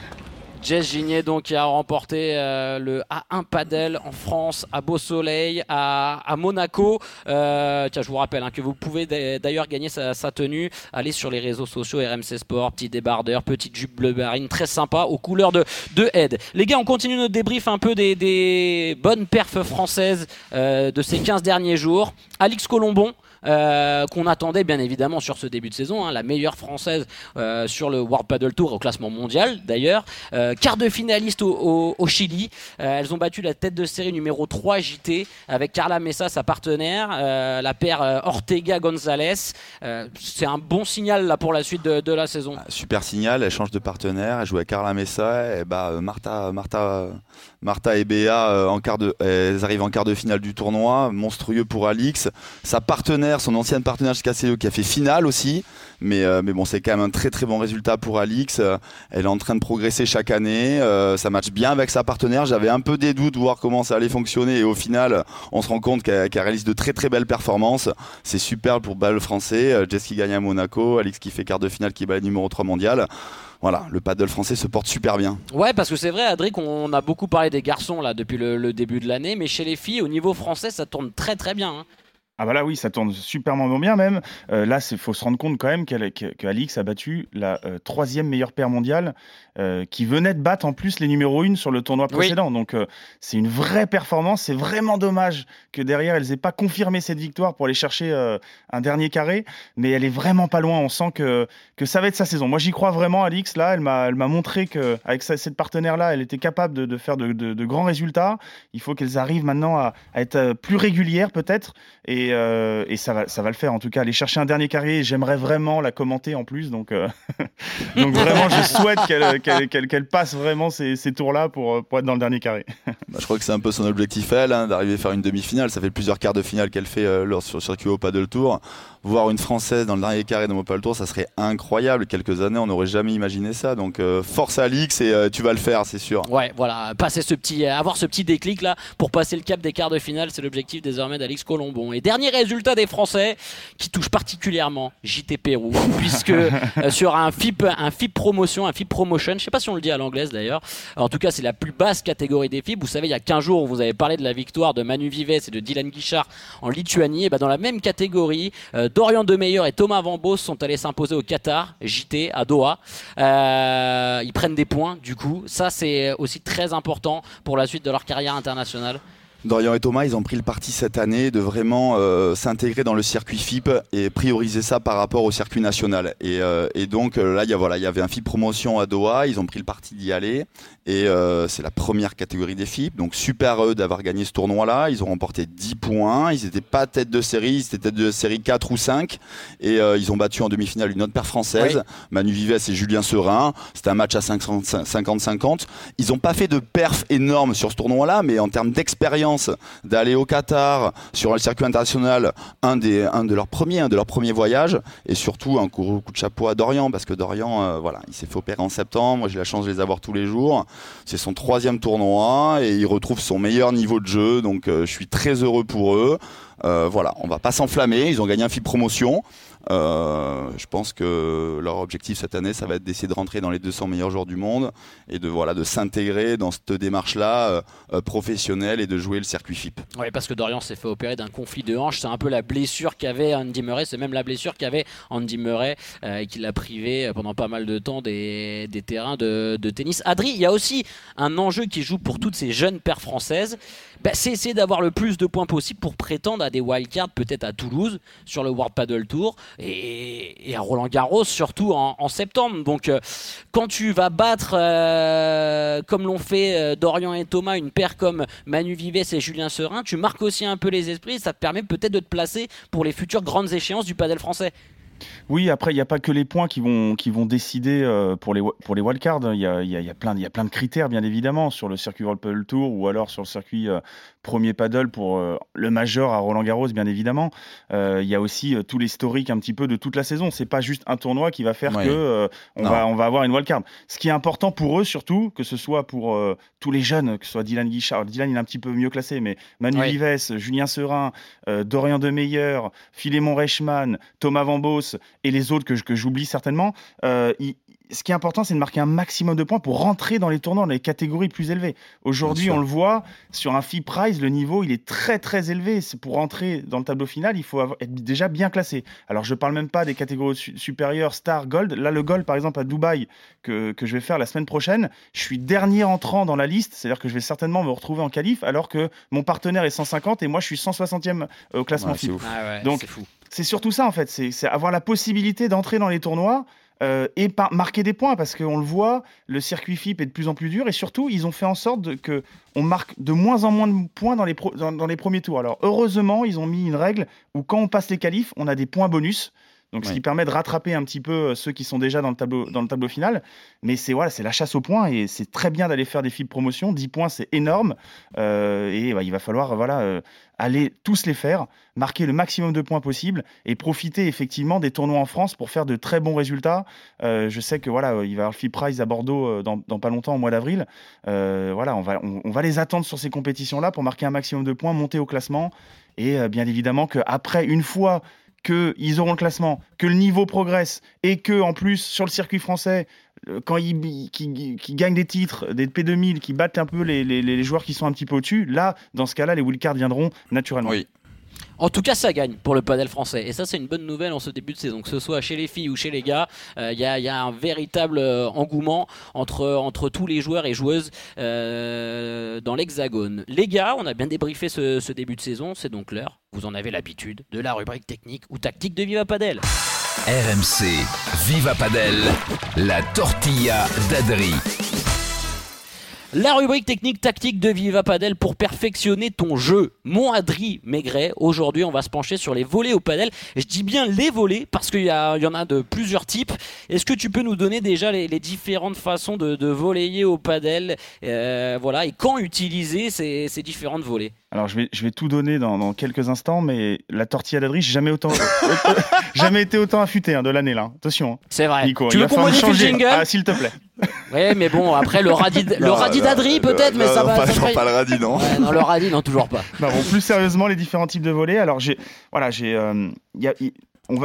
Jess Gigné donc qui a remporté euh, le A1 Padel en France à Beau Soleil à, à Monaco. Euh, tiens, je vous rappelle hein, que vous pouvez d'a- d'ailleurs gagner sa, tenue. Allez sur les réseaux sociaux RMC Sport, petit débardeur, petite jupe bleu marine, très sympa aux couleurs de de Head. Les gars, on continue notre débrief un peu des, des bonnes perfs françaises euh, de ces 15 derniers jours. Alix Colombon. Euh, qu'on attendait bien évidemment sur ce début de saison, hein, la meilleure française euh, sur le World Paddle Tour au classement mondial d'ailleurs. Euh, quart de finaliste au, Chili. Elles ont battu la tête de série numéro 3 JT avec Carla Messa, sa partenaire, la paire Ortega Gonzalez. Euh, c'est un bon signal là pour la suite de, de la saison. Super signal, elle change de partenaire, elle joue avec Carla Messa, et bah euh, Martha, Martha, et Béa euh, en quart de, arrivent en quart de finale du tournoi, monstrueux pour Alix. Sa partenaire, son ancienne partenaire CE qui a fait finale aussi, mais, euh, mais bon c'est quand même un très très bon résultat pour Alix. Euh, Elle est en train de progresser chaque année, euh, ça match bien avec sa partenaire. J'avais un peu des doutes de voir comment ça allait fonctionner et au final on se rend compte qu'elle réalise de très très belles performances. C'est super pour Ball français, Jess qui gagne à Monaco, Alix qui fait quart de finale qui bat le numéro 3 mondial. Voilà, le paddle français se porte super bien. Ouais, parce que c'est vrai, Adric, on a beaucoup parlé des garçons là depuis le, le début de l'année, mais chez les filles, au niveau français, ça tourne très très bien. hein. Ah bah là oui, ça tourne superment bien même. Euh, là, il faut se rendre compte quand même qu'elle- que, que Alix a battu la euh, troisième meilleure paire mondiale, euh, qui venait de battre en plus les numéros 1 sur le tournoi Oui. précédent. Donc c'est une vraie performance. C'est vraiment dommage que derrière elles aient pas confirmé cette victoire pour aller chercher un dernier carré. Mais elle est vraiment pas loin. On sent que, que ça va être sa saison. Moi j'y crois vraiment, Alix. Là, elle m'a montré que avec sa- cette partenaire là, elle était capable de, de faire de, de- de grands résultats. Il faut qu'elles arrivent maintenant à, à être plus régulières peut-être. Et, euh, et ça, va, ça va le faire en tout cas. Aller chercher un dernier carré, j'aimerais vraiment la commenter en plus. Donc, euh, (laughs) vraiment, je souhaite qu'elle passe vraiment ces, tours-là pour, euh, être dans le dernier carré. Bah, je crois que c'est un peu son objectif, elle, hein, d'arriver à faire une demi-finale. Ça fait plusieurs quarts de finale qu'elle fait euh, sur le circuit au Paddle Tour. Voir une Française dans le dernier carré de mon Paddle Tour, ça serait incroyable. Quelques années, on n'aurait jamais imaginé ça. Donc, euh, force à Alix et euh, tu vas le faire, c'est sûr. Ouais, voilà, passer ce petit, avoir ce petit déclic là pour passer le cap des quarts de finale, c'est l'objectif désormais d'Alix Colombon. Et dernier résultat des Français qui touche particulièrement JT Pérou, (laughs) puisque euh, sur un FIP, un FIP promotion, un FIP promotion, je sais pas si on le dit à l'anglaise d'ailleurs. En tout cas, c'est la plus basse catégorie des FIP. Vous savez, il y a 15 jours, vous avait parlé de la victoire de Manu Vives et de Dylan Guichard en Lituanie. Et ben dans la même catégorie, euh, Dorian Demeyer et Thomas Van Bos sont allés s'imposer au Qatar, JT à Doha. Euh, ils prennent des points, du coup. Ça, c'est aussi très important pour la suite de leur carrière internationale. Dorian et Thomas, ils ont pris le parti cette année de vraiment euh, s'intégrer dans le circuit FIP et prioriser ça par rapport au circuit national. Et, euh, et donc euh, là, il y, voilà, avait un FIP promotion à Doha, ils ont pris le parti d'y aller. Et euh, c'est la première catégorie des FIP. Donc super eux d'avoir gagné ce tournoi-là. Ils ont remporté 10 points. Ils n'étaient pas tête de série, ils étaient tête de série 4 ou 5. Et ils ont battu en demi-finale une autre paire française, Oui. Manu Vives et Julien Serin. C'était un match à 50-50. Ils n'ont pas fait de perf énorme sur ce tournoi-là, mais en termes d'expérience d'aller au Qatar sur le circuit international, un, de leurs premiers, voyages, et surtout un coup de chapeau à Dorian, parce que Dorian, euh, voilà, il s'est fait opérer en septembre. J'ai la chance de les avoir tous les jours. C'est son troisième tournoi et il retrouve son meilleur niveau de jeu, donc euh, je suis très heureux pour eux. Euh, voilà, on va pas s'enflammer. Ils ont gagné un FIP promotion. Euh, je pense que leur objectif cette année, ça va être d'essayer de rentrer dans les 200 meilleurs joueurs du monde et de voilà de s'intégrer dans cette démarche-là euh, euh, professionnelle et de jouer le circuit FIP. Oui, parce que Dorian s'est fait opérer d'un conflit de hanche. C'est un peu la blessure qu'avait Andy Murray. C'est même la blessure qu'avait Andy Murray et qui l'a privé pendant pas mal de temps des, des terrains de, de tennis. Adri, il y a aussi un enjeu qui joue pour toutes ces jeunes paires françaises. Bah, c'est essayer d'avoir le plus de points possible pour prétendre à des wildcards, peut-être à Toulouse, sur le World Paddle Tour, et, à Roland Garros, surtout en, septembre. Donc, euh, quand tu vas battre, euh, comme l'ont fait euh, Dorian et Thomas, une paire comme Manu Vives et Julien Serin, tu marques aussi un peu les esprits, ça te permet peut-être de te placer pour les futures grandes échéances du paddle français. Oui, après, il n'y a pas que les points qui vont, décider euh, pour les, wildcards. Il y a, plein, de critères, bien évidemment, sur le circuit World Tour ou alors sur le circuit euh, premier paddle pour euh, le major à Roland Garros, bien évidemment. Il y a aussi tout l'historique un petit peu de toute la saison. C'est pas juste un tournoi qui va faire que on, va, on va avoir une wildcard. Ce qui est important pour eux, surtout, que ce soit pour tous les jeunes, que ce soit Dylan Guichard. Dylan, il est un petit peu mieux classé, mais Manu Vives, Julien Serin, Dorian Demeyer, Philémon Reichmann, Thomas Vambos et les autres que, j'oublie certainement, euh, ce qui est important, c'est de marquer un maximum de points pour rentrer dans les tournois, dans les catégories plus élevées. Aujourd'hui, on le voit, sur un FIP Prize, le niveau, il est très très élevé. C'est pour rentrer dans le tableau final, il faut être déjà bien classé. Alors, je ne parle même pas des catégories supérieures, Star, Gold. Là, le Gold, par exemple, à Dubaï, que, je vais faire la semaine prochaine, je suis dernier entrant dans la liste, c'est-à-dire que je vais certainement me retrouver en qualif, alors que mon partenaire est 150 et moi, je suis 160e au classement FIP. Ah Donc, c'est fou c'est surtout ça en fait, c'est avoir la possibilité d'entrer dans les tournois euh, et marquer des points parce qu'on le voit, le circuit FIP est de plus en plus dur et surtout ils ont fait en sorte que on marque de moins en moins de points dans les, dans les premiers tours. Alors heureusement ils ont mis une règle où quand on passe les qualifs, on a des points bonus. Donc, ce qui permet de rattraper un petit peu euh, ceux qui sont déjà dans le tableau, dans le tableau final. Mais c'est voilà, c'est la chasse aux points et c'est très bien d'aller faire des fils promotion. 10 points, c'est énorme. Euh, et bah, il va falloir voilà, euh, aller tous les faire, marquer le maximum de points possible et profiter effectivement des tournois en France pour faire de très bons résultats. je sais que voilà, il va y avoir le FIP Prize à Bordeaux dans, dans, pas longtemps, au mois d'avril. voilà, on va, on, va les attendre sur ces compétitions-là pour marquer un maximum de points, monter au classement. Et bien évidemment qu'après, une fois qu'ils auront le classement, que le niveau progresse et que en plus sur le circuit français, quand ils qui, gagnent des titres, des P2000, qui battent un peu les, les, joueurs qui sont un petit peu au-dessus, là, dans ce cas-là, les wildcards viendront naturellement. Oui. En tout cas, ça gagne pour le padel français. Et ça, c'est une bonne nouvelle en ce début de saison. Que ce soit chez les filles ou chez les gars, il euh, y, a un véritable euh, engouement entre, tous les joueurs et joueuses euh, dans l'hexagone. Les gars, on a bien débriefé ce, début de saison. C'est donc l'heure, vous en avez l'habitude, de la rubrique technique ou tactique de Viva Padel. RMC, Viva Padel, la tortilla d'Adri. La rubrique technique tactique de Viva Padel pour perfectionner ton jeu. Mon Adri Maigret, aujourd'hui on va se pencher sur les volets au padel. je dis bien les volets parce qu'il y, en a de plusieurs types. Est-ce que tu peux nous donner déjà les, différentes façons de, voleyer au padel euh, voilà, et quand utiliser ces, ces différentes volets? Alors je vais, je vais tout donner dans, quelques instants, mais la tortilla d'Adri, j'ai jamais autant, (laughs) jamais été autant affûté hein, de l'année là. Attention. Hein. C'est vrai. Nico, tu veux qu'on modifie le jingle ah, S'il te plaît. (laughs) Oui, mais bon, après le radis, le radis d'Adri peut-être, mais ça va. Pas, pas le radis, non. non, le radis, non, toujours pas. bon, plus sérieusement, les différents types de volets. Alors j'ai, voilà, j'ai, euh,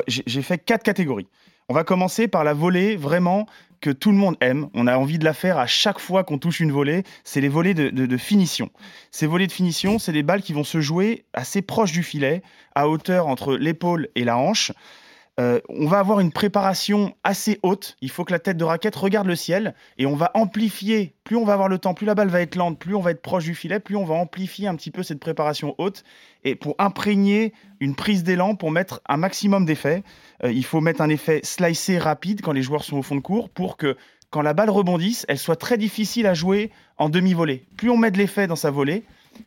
j'ai fait quatre catégories. On va commencer par la volée vraiment que tout le monde aime. On a envie de la faire à chaque fois qu'on touche une volée. C'est les volées de, finition. Ces volées de finition, c'est des balles qui vont se jouer assez proche du filet, à hauteur entre l'épaule et la hanche. Euh, on va avoir une préparation assez haute. Il faut que la tête de raquette regarde le ciel et on va amplifier. Plus on va avoir le temps, plus la balle va être lente, plus on va être proche du filet, plus on va amplifier un petit peu cette préparation haute et pour imprégner une prise d'élan pour mettre un maximum d'effet. Euh, il faut mettre un effet slicé rapide quand les joueurs sont au fond de cours pour que quand la balle rebondisse, elle soit très difficile à jouer en demi-volée. Plus on met de l'effet dans sa volée,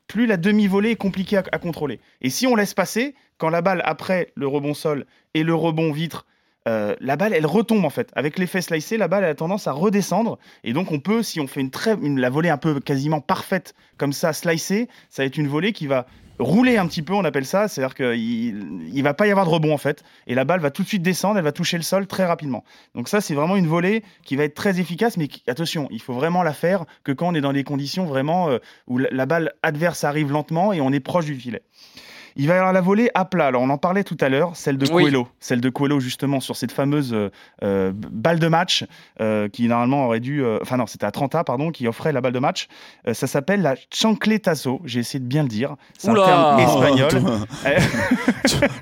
plus la demi-volée est compliquée à, contrôler. Et si on laisse passer, quand la balle, après le rebond sol et le rebond vitre, euh, la balle, elle retombe en fait. Avec l'effet slicé, la balle elle a tendance à redescendre. Et donc, on peut, si on fait une très, la volée un peu quasiment parfaite, comme ça, slicée, ça va être une volée qui va rouler un petit peu, on appelle ça. C'est-à-dire qu'il ne va pas y avoir de rebond en fait. Et la balle va tout de suite descendre, elle va toucher le sol très rapidement. Donc, ça, c'est vraiment une volée qui va être très efficace. Mais attention, il faut vraiment la faire que quand on est dans des conditions vraiment euh, où la, balle adverse arrive lentement et on est proche du filet. Il va y avoir la volée à plat. Alors on en parlait tout à l'heure, celle de Oui. Coelho, celle de Coelho justement sur cette fameuse euh, euh, balle de match euh, qui normalement aurait dû, euh, enfin non, c'était à 30 pardon, qui offrait la balle de match. Euh, ça s'appelle la chancletazo. J'ai essayé de bien le dire. C'est un terme Oh, espagnol.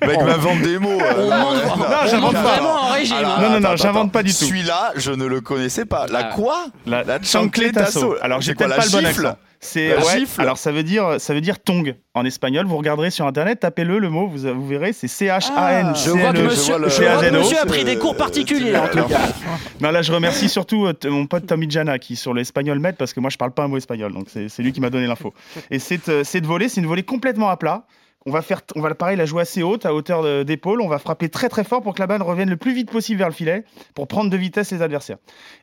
Le (laughs) mec (laughs) m'invente des mots. euh, On là, monte, ouais. on j'invente pas. vraiment en régime. Alors. Non, non, non, j'invente pas du tout. Celui-là, je ne le connaissais pas. La Ah. quoi? La, La chancletazo. Alors j'ai peut-être la pas le bon accent. C'est ouais, gifle Alors ça veut dire ça veut dire tong en espagnol. Vous regarderez sur internet, tapez-le le mot, vous, vous verrez, c'est C H A N. Je vois que je monsieur, vois que CAZO. monsieur a pris des cours particuliers en tout cas. (laughs) Non, là, je remercie surtout euh, mon pote Tommy Jana qui, sur l'espagnol, m'aide parce que moi, je parle pas un mot espagnol. Donc, c'est c'est lui qui m'a donné l'info. Et cette, euh, cette volée, c'est une volée complètement à plat. On va faire, on va pareil la jouer assez haute, à hauteur d'épaule. On va frapper très très fort pour que la balle revienne le plus vite possible vers le filet, pour prendre de vitesse les adversaires.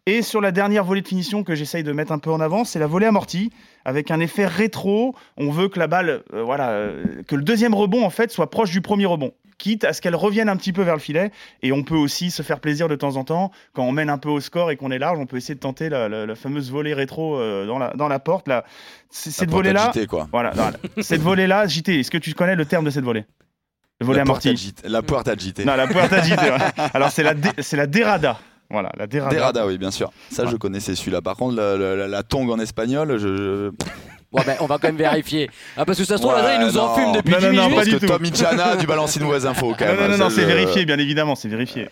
Et sur la dernière volée de finition que j'essaye de mettre un peu en avant, c'est la volée amortie, avec un effet rétro. On veut que la balle, euh, voilà, euh, que le deuxième rebond en fait soit proche du premier rebond, quitte à ce qu'elle revienne un petit peu vers le filet. Et on peut aussi se faire plaisir de temps en temps quand on mène un peu au score et qu'on est large, on peut essayer de tenter la, la- la fameuse volée rétro euh, dans, la, dans la porte. Là. Cette porte volée-là, agitée, quoi. voilà, (laughs) cette volée-là, JT, est-ce que tu connais le terme de cette volée? Le volet La porte agitée. La porte agitée. Non, la puerta agitée. ouais. Alors c'est la, dé- c'est la derrada. Voilà, la derada. Derada, oui, bien sûr. Ça, je connaissais celui-là. Par contre, la, la- la- la tongue en espagnol, je. je- Bon, ben, on va quand même vérifier. Ah, parce que ça se trouve, Ouais, Adrien, il nous non. enfume depuis Non, 10 non, minutes. pas Parce du que tout. Tommy Chana (laughs) balancer une mauvaise info, quand Non, même. non, non, non, Ça, c'est vérifié, bien évidemment, c'est vérifié.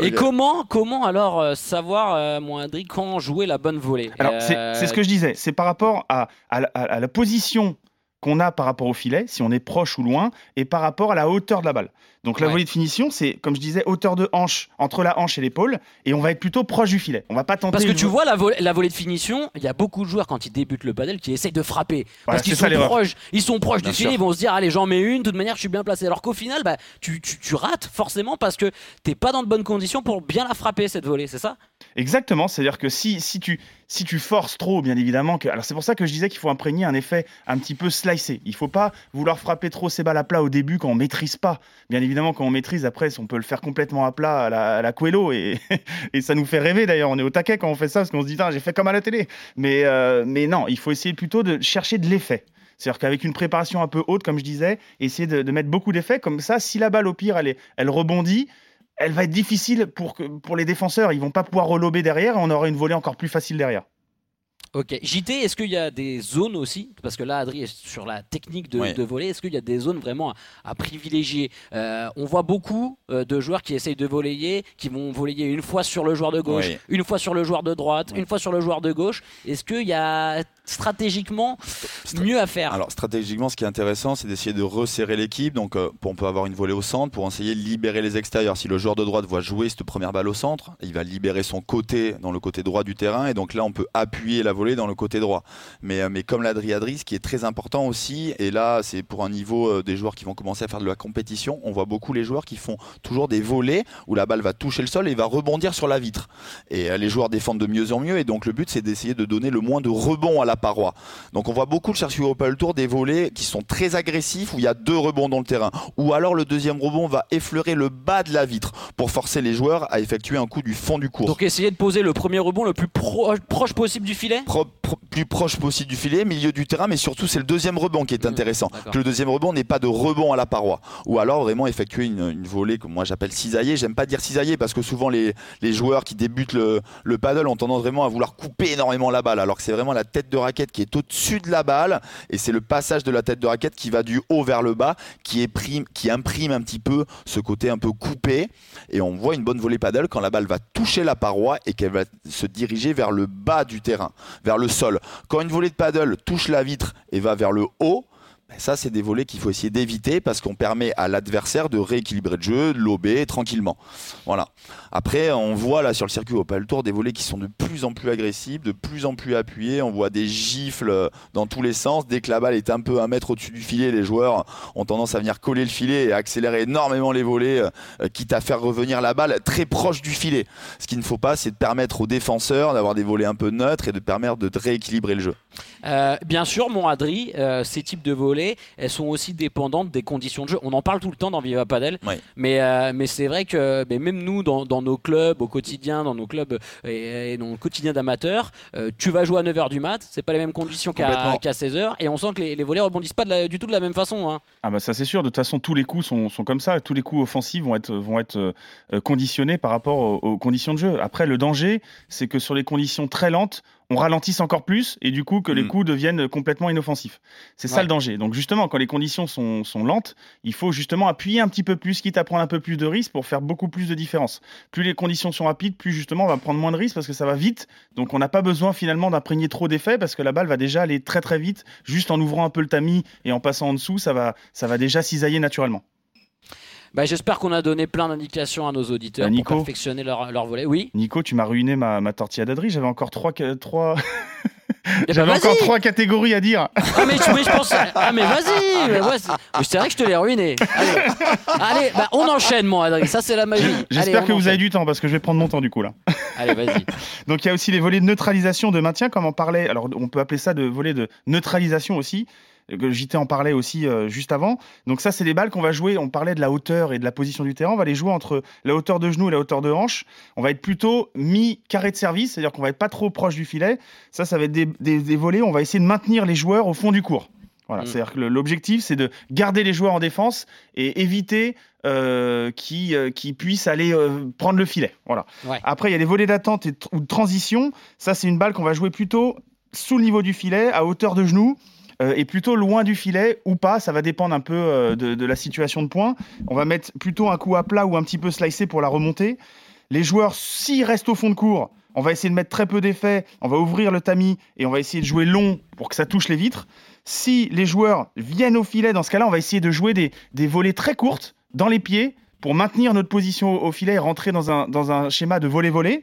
Et comment, comment alors euh, savoir, euh, mon Adrien, quand jouer la bonne volée? Alors, Euh, c'est c'est ce que je disais, c'est par rapport à, à la- à la position qu'on a par rapport au filet, si on est proche ou loin, et par rapport à la hauteur de la balle. Donc la Ouais. volée de finition, c'est, comme je disais, hauteur de hanche, entre la hanche et l'épaule, et on va être plutôt proche du filet. On va pas tenter... Parce que tu vo- vois la, volée- la volée de finition, il y a beaucoup de joueurs quand ils débutent le padel qui essayent de frapper parce Voilà, qu'ils sont proches, ils sont proches Bien du filet, ils vont se dire allez j'en mets une, de toute manière je suis bien placé. Alors qu'au final bah tu, tu, tu rates forcément parce que t'es pas dans de bonnes conditions pour bien la frapper cette volée, c'est ça? Exactement, c'est-à-dire que si, si, tu, si tu forces trop, bien évidemment, que... alors c'est pour ça que je disais qu'il faut imprégner un effet un petit peu slicé. Il faut pas vouloir frapper trop ses balles à plat au début quand on maîtrise pas. Bien évidemment, quand on maîtrise, après, on peut le faire complètement à plat à la, à et, (laughs) et ça nous fait rêver d'ailleurs. On est au taquet quand on fait ça parce qu'on se dit, j'ai fait comme à la télé. Mais, euh, mais non, il faut essayer plutôt de chercher de l'effet. C'est-à-dire qu'avec une préparation un peu haute, comme je disais, essayer de, de mettre beaucoup d'effets. Comme ça, si la balle, au pire, elle, est, elle rebondit, elle va être difficile pour, que- pour les défenseurs. Ils vont pas pouvoir relober derrière et on aura une volée encore plus facile derrière. Ok. JT, est-ce qu'il y a des zones aussi? Parce que là, Adri est sur la technique de, Ouais. de voler. Est-ce qu'il y a des zones vraiment à, à privilégier? Euh, On voit beaucoup euh, de joueurs qui essayent de voler, qui vont voler une fois sur le joueur de gauche, une fois sur le joueur de droite, Ouais. une fois sur le joueur de gauche. Est-ce qu'il y a stratégiquement mieux à faire Alors stratégiquement, ce qui est intéressant, c'est d'essayer de resserrer l'équipe. Donc, euh, on peut avoir une volée au centre pour essayer de libérer les extérieurs. Si le joueur de droite voit jouer cette première balle au centre, il va libérer son côté dans le côté droit du terrain, et donc là, on peut appuyer la volée dans le côté droit. Mais, euh, mais comme l'Adriadri, ce qui est très important aussi, et là, c'est pour un niveau euh, des joueurs qui vont commencer à faire de la compétition, on voit beaucoup les joueurs qui font toujours des volées où la balle va toucher le sol et va rebondir sur la vitre. Et euh, les joueurs défendent de mieux en mieux, et donc le but, c'est d'essayer de donner le moins de rebonds à la paroi. Donc on voit beaucoup le Circuit Opel Tour des volets qui sont très agressifs où il y a deux rebonds dans le terrain. Ou alors le deuxième rebond va effleurer le bas de la vitre pour forcer les joueurs à effectuer un coup du fond du cours. Donc essayer de poser le premier rebond le plus pro- proche possible du filet? Pro- pro- plus proche possible du filet, milieu du terrain, mais surtout c'est le deuxième rebond qui est Mmh, intéressant. Que le deuxième rebond n'est pas de rebond à la paroi. Ou alors vraiment effectuer une, une volée que moi j'appelle cisaillée. J'aime pas dire cisaillée parce que souvent les, les joueurs qui débutent le, le paddle ont tendance vraiment à vouloir couper énormément la balle. Alors que c'est vraiment la tête de raquette qui est au-dessus de la balle et c'est le passage de la tête de raquette qui va du haut vers le bas qui, imprime un petit peu ce côté un peu coupé. Et on voit une bonne volée paddle quand la balle va toucher la paroi et qu'elle va se diriger vers le bas du terrain, vers le sol. Quand une volée de paddle touche la vitre et va vers le haut, ça, c'est des volets qu'il faut essayer d'éviter parce qu'on permet à l'adversaire de rééquilibrer le jeu, de lober tranquillement. Voilà. Après, on voit là sur le circuit Opel Tour des volets qui sont de plus en plus agressifs, de plus en plus appuyés. On voit des gifles dans tous les sens. Dès que la balle est un peu un mètre au-dessus du filet, les joueurs ont tendance à venir coller le filet et accélérer énormément les volets, euh, quitte à faire revenir la balle très proche du filet. Ce qu'il ne faut pas, c'est de permettre aux défenseurs d'avoir des volets un peu neutres et de permettre de rééquilibrer le jeu. Euh, bien sûr, mon Adri, euh, ces types de volets, elles sont aussi dépendantes des conditions de jeu. On en parle tout le temps dans Viva Padel, mais, euh, mais c'est vrai que mais même nous, dans, dans nos clubs, au quotidien, dans nos clubs et, et dans le quotidien d'amateurs, euh, tu vas jouer à 9h du mat, c'est pas les mêmes conditions qu'à Complètement. qu'à 16h, et on sent que les, les volets rebondissent pas de la- du tout de la même façon. hein. Ah bah ça c'est sûr, de toute façon tous les coups sont, sont comme ça, tous les coups offensifs vont être, vont être euh, conditionnés par rapport aux, aux conditions de jeu. Après le danger, c'est que sur les conditions très lentes, on ralentisse encore plus et du coup que les Mm. coups deviennent complètement inoffensifs. C'est ça le danger. Donc justement, quand les conditions sont, sont lentes, il faut justement appuyer un petit peu plus, quitte à prendre un peu plus de risques pour faire beaucoup plus de différence. Plus les conditions sont rapides, plus justement on va prendre moins de risques parce que ça va vite. Donc on n'a pas besoin finalement d'imprégner trop d'effets parce que la balle va déjà aller très très vite, juste en ouvrant un peu le tamis et en passant en dessous, ça va, ça va déjà cisailler naturellement. Bah, J'espère qu'on a donné plein d'indications à nos auditeurs Bah, Nico. pour perfectionner leur, leur volet. Oui. Nico, tu m'as ruiné ma, ma tortilla d'adri. J'avais encore trois, trois... (laughs) Eh ben, J'avais encore trois catégories à dire. Ah mais, oui, je pense. Ah mais vas-y. ouais, c'est vrai que je te l'ai ruiné. Allez, Allez, bah, on enchaîne, mon Adrien. Ça c'est la magie. J'espère que vous avez du temps parce que je vais prendre mon temps du coup là. (laughs) Allez, vas-y. Donc il y a aussi les volets de neutralisation, de maintien, comme on parlait. Alors on peut appeler ça de volets de neutralisation aussi. JT en parlait aussi euh, juste avant. Donc ça, c'est des balles qu'on va jouer. On parlait de la hauteur et de la position du terrain. On va les jouer entre la hauteur de genou et la hauteur de hanche. On va être plutôt mi-carré de service, c'est-à-dire qu'on va être pas trop proche du filet. Ça, ça va être des, des, des volets. On va essayer de maintenir les joueurs au fond du court. Voilà, Mm. c'est-à-dire que l'objectif, c'est de garder les joueurs en défense et éviter euh, qu'ils euh, puissent aller euh, prendre le filet. Voilà. Ouais. Après, il y a des volets d'attente ou de transition. Ça, c'est une balle qu'on va jouer plutôt sous le niveau du filet, à hauteur de genou. Euh, et plutôt loin du filet ou pas, ça va dépendre un peu euh, de, la situation de point. On va mettre plutôt un coup à plat ou un petit peu slicé pour la remontée. Les joueurs, s'ils restent au fond de cours, on va essayer de mettre très peu d'effets, on va ouvrir le tamis et on va essayer de jouer long pour que ça touche les vitres. Si les joueurs viennent au filet, dans ce cas-là, on va essayer de jouer des, des volées très courtes dans les pieds pour maintenir notre position au, au filet et rentrer dans un, dans un schéma de volet-volet.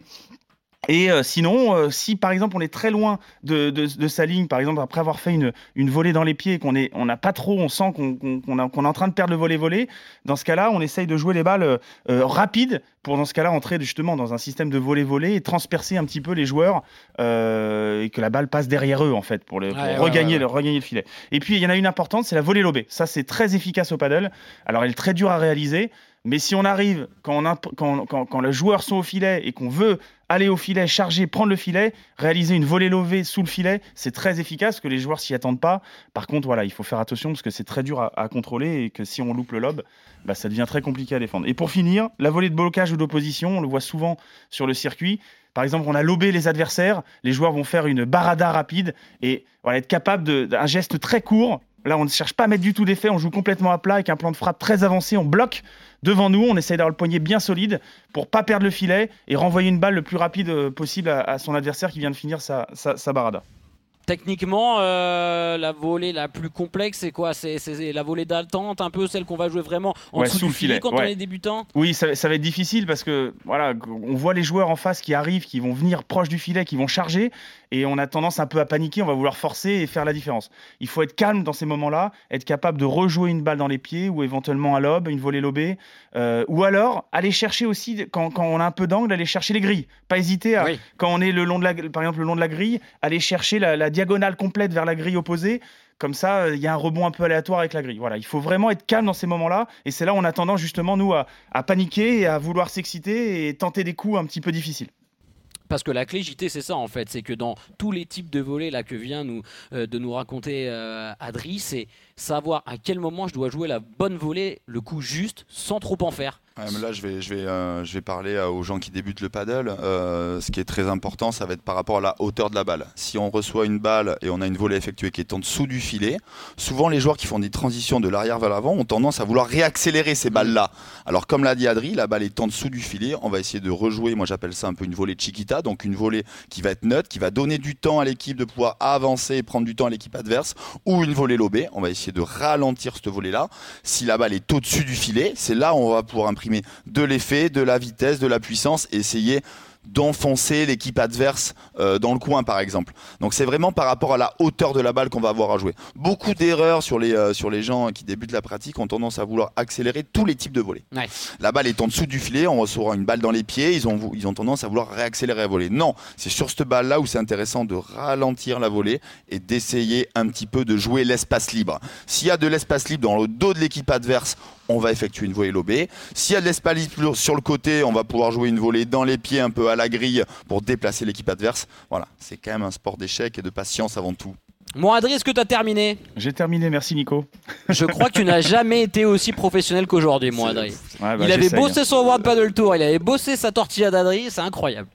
Et euh, sinon, euh, si par exemple on est très loin de, de- de sa ligne, par exemple après avoir fait une, une volée dans les pieds et qu'on est, on n'a pas trop, on sent qu'on qu'on- qu'on a- qu'on est en train de perdre le volet-volet, dans ce cas-là, on essaye de jouer les balles euh, rapides pour dans ce cas-là entrer justement dans un système de volet-volet et transpercer un petit peu les joueurs et que la balle passe derrière eux en fait pour, le, pour Ouais, ouais, regagner, ouais, Le, regagner le filet. Et puis il y en a une importante, c'est la volée lobée. Ça c'est très efficace au paddle. Alors elle est très dure à réaliser, mais si on arrive quand, on imp- sont au filet et qu'on veut aller au filet, charger, prendre le filet, réaliser une volée levée sous le filet, c'est très efficace que les joueurs s'y attendent pas. Par contre, voilà, il faut faire attention parce que c'est très dur à, contrôler et que si on loupe le lob, bah, ça devient très compliqué à défendre. Et pour finir, la volée de blocage ou d'opposition, on le voit souvent sur le circuit. Par exemple, on a lobé les adversaires, les joueurs vont faire une barada rapide et être capable d'un geste très court. Là, on ne cherche pas à mettre du tout d'effet, on joue complètement à plat avec un plan de frappe très avancé, on bloque devant nous, on essaye d'avoir le poignet bien solide pour pas perdre le filet et renvoyer une balle le plus rapide euh, possible à, son adversaire qui vient de finir sa barada. Techniquement, euh, la volée la plus complexe, c'est quoi? C'est la volée d'attente, un peu celle qu'on va jouer vraiment en Ouais, dessous sous du le filet filet, quand on est débutant? Oui, ça, ça va être difficile parce que voilà, on voit les joueurs en face qui arrivent, qui vont venir proche du filet, qui vont charger, et on a tendance un peu à paniquer, on va vouloir forcer et faire la différence. Il faut être calme dans ces moments-là, être capable de rejouer une balle dans les pieds ou éventuellement un lob, une volée lobée, euh, ou alors aller chercher aussi quand, quand on a un peu d'angle, aller chercher les grilles. Pas hésiter à, Oui. quand on est le long de la, par exemple le long de la grille, aller chercher la, la diagonale complète vers la grille opposée. Comme ça, euh, il y a un rebond un peu aléatoire avec la grille. Voilà, il faut vraiment être calme dans ces moments-là. Et c'est là où on a tendance justement, nous, à, paniquer et à vouloir s'exciter et tenter des coups un petit peu difficiles. Parce que la clé JT, c'est ça en fait, c'est que dans tous les types de volets là que vient nous, euh, de nous raconter euh, Adri, c'est savoir à quel moment je dois jouer la bonne volée, le coup juste, sans trop en faire. Là, je vais, je vais, euh, je vais parler euh, aux gens qui débutent le paddle. Euh, ce qui est très important, ça va être par rapport à la hauteur de la balle. Si on reçoit une balle et on a une volée effectuée qui est en dessous du filet, souvent les joueurs qui font des transitions de l'arrière vers l'avant ont tendance à vouloir réaccélérer ces balles-là. Alors, comme l'a dit Adri, la balle est en dessous du filet. On va essayer de rejouer. Moi, j'appelle ça un peu une volée chiquita, donc une volée qui va être neutre, qui va donner du temps à l'équipe de pouvoir avancer et prendre du temps à l'équipe adverse, ou une volée lobée. On va essayer de ralentir cette volée-là. Si la balle est au-dessus du filet, c'est là où on va pouvoir imprimer de l'effet, de la vitesse, de la puissance et essayer d'enfoncer l'équipe adverse euh, dans le coin par exemple. Donc c'est vraiment par rapport à la hauteur de la balle qu'on va avoir à jouer. Beaucoup d'erreurs sur les, euh, sur les gens qui débutent la pratique ont tendance à vouloir accélérer tous les types de volets. Ouais. La balle est en dessous du filet, on recevra une balle dans les pieds, ils ont, ils ont tendance à vouloir réaccélérer la volée. Non, c'est sur cette balle là où c'est intéressant de ralentir la volée et d'essayer un petit peu de jouer l'espace libre. S'il y a de l'espace libre dans le dos de l'équipe adverse, on va effectuer une volée lobée. S'il y a de l'espace libre sur le côté, on va pouvoir jouer une volée dans les pieds, un peu à la grille, pour déplacer l'équipe adverse. Voilà, c'est quand même un sport d'échec et de patience avant tout. Bon, Adri, est-ce que tu as terminé J'ai terminé, merci Nico. Je crois que tu n'as (laughs) jamais été aussi professionnel qu'aujourd'hui, moi, Adri. Ouais, bah, il avait bossé son World Paddle Tour, il avait bossé sa tortilla d'Adri, c'est incroyable.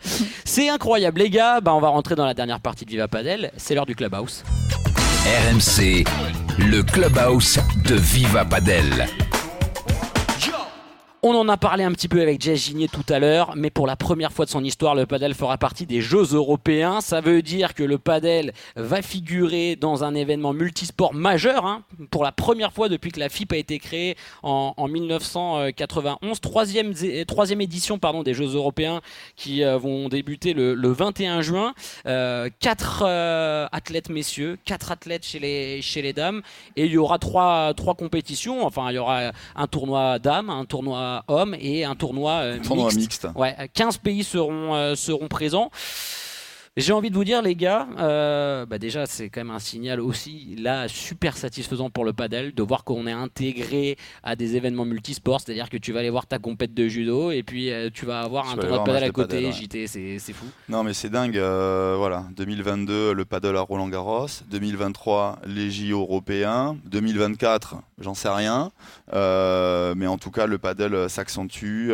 c'est incroyable, les gars. Bah, on va rentrer dans la dernière partie de Viva Padel. C'est l'heure du Clubhouse. RMC, le clubhouse de Viva Padel. On en a parlé un petit peu avec Jess Ginier tout à l'heure, mais pour la première fois de son histoire, le padel fera partie des Jeux européens. Ça veut dire que le padel va figurer dans un événement multisport majeur, hein, pour la première fois depuis que la FIP a été créée en, en 1991. Troisième, zé- troisième édition pardon, des Jeux européens qui euh, vont débuter le, le 21 juin. Euh, quatre euh, athlètes messieurs, quatre athlètes chez les, chez les dames, et il y aura trois, trois compétitions. Enfin, il y aura un tournoi dames, un tournoi hommes et un tournoi, euh, Tournoi mixte. mixte. Ouais, 15 pays seront, euh, seront présents. J'ai envie de vous dire, les gars, euh, bah déjà, c'est quand même un signal aussi là super satisfaisant pour le padel de voir qu'on est intégré à des événements multisports. C'est-à-dire que tu vas aller voir ta compète de judo et puis euh, tu vas avoir Tu un tournoi de padel à côté. padel, ouais. JT, c'est c'est fou. Non mais c'est dingue, euh, voilà. 2022, le paddle à Roland Garros. 2023, les JO européens. 2024, j'en sais rien. Euh, mais en tout cas, le paddle s'accentue.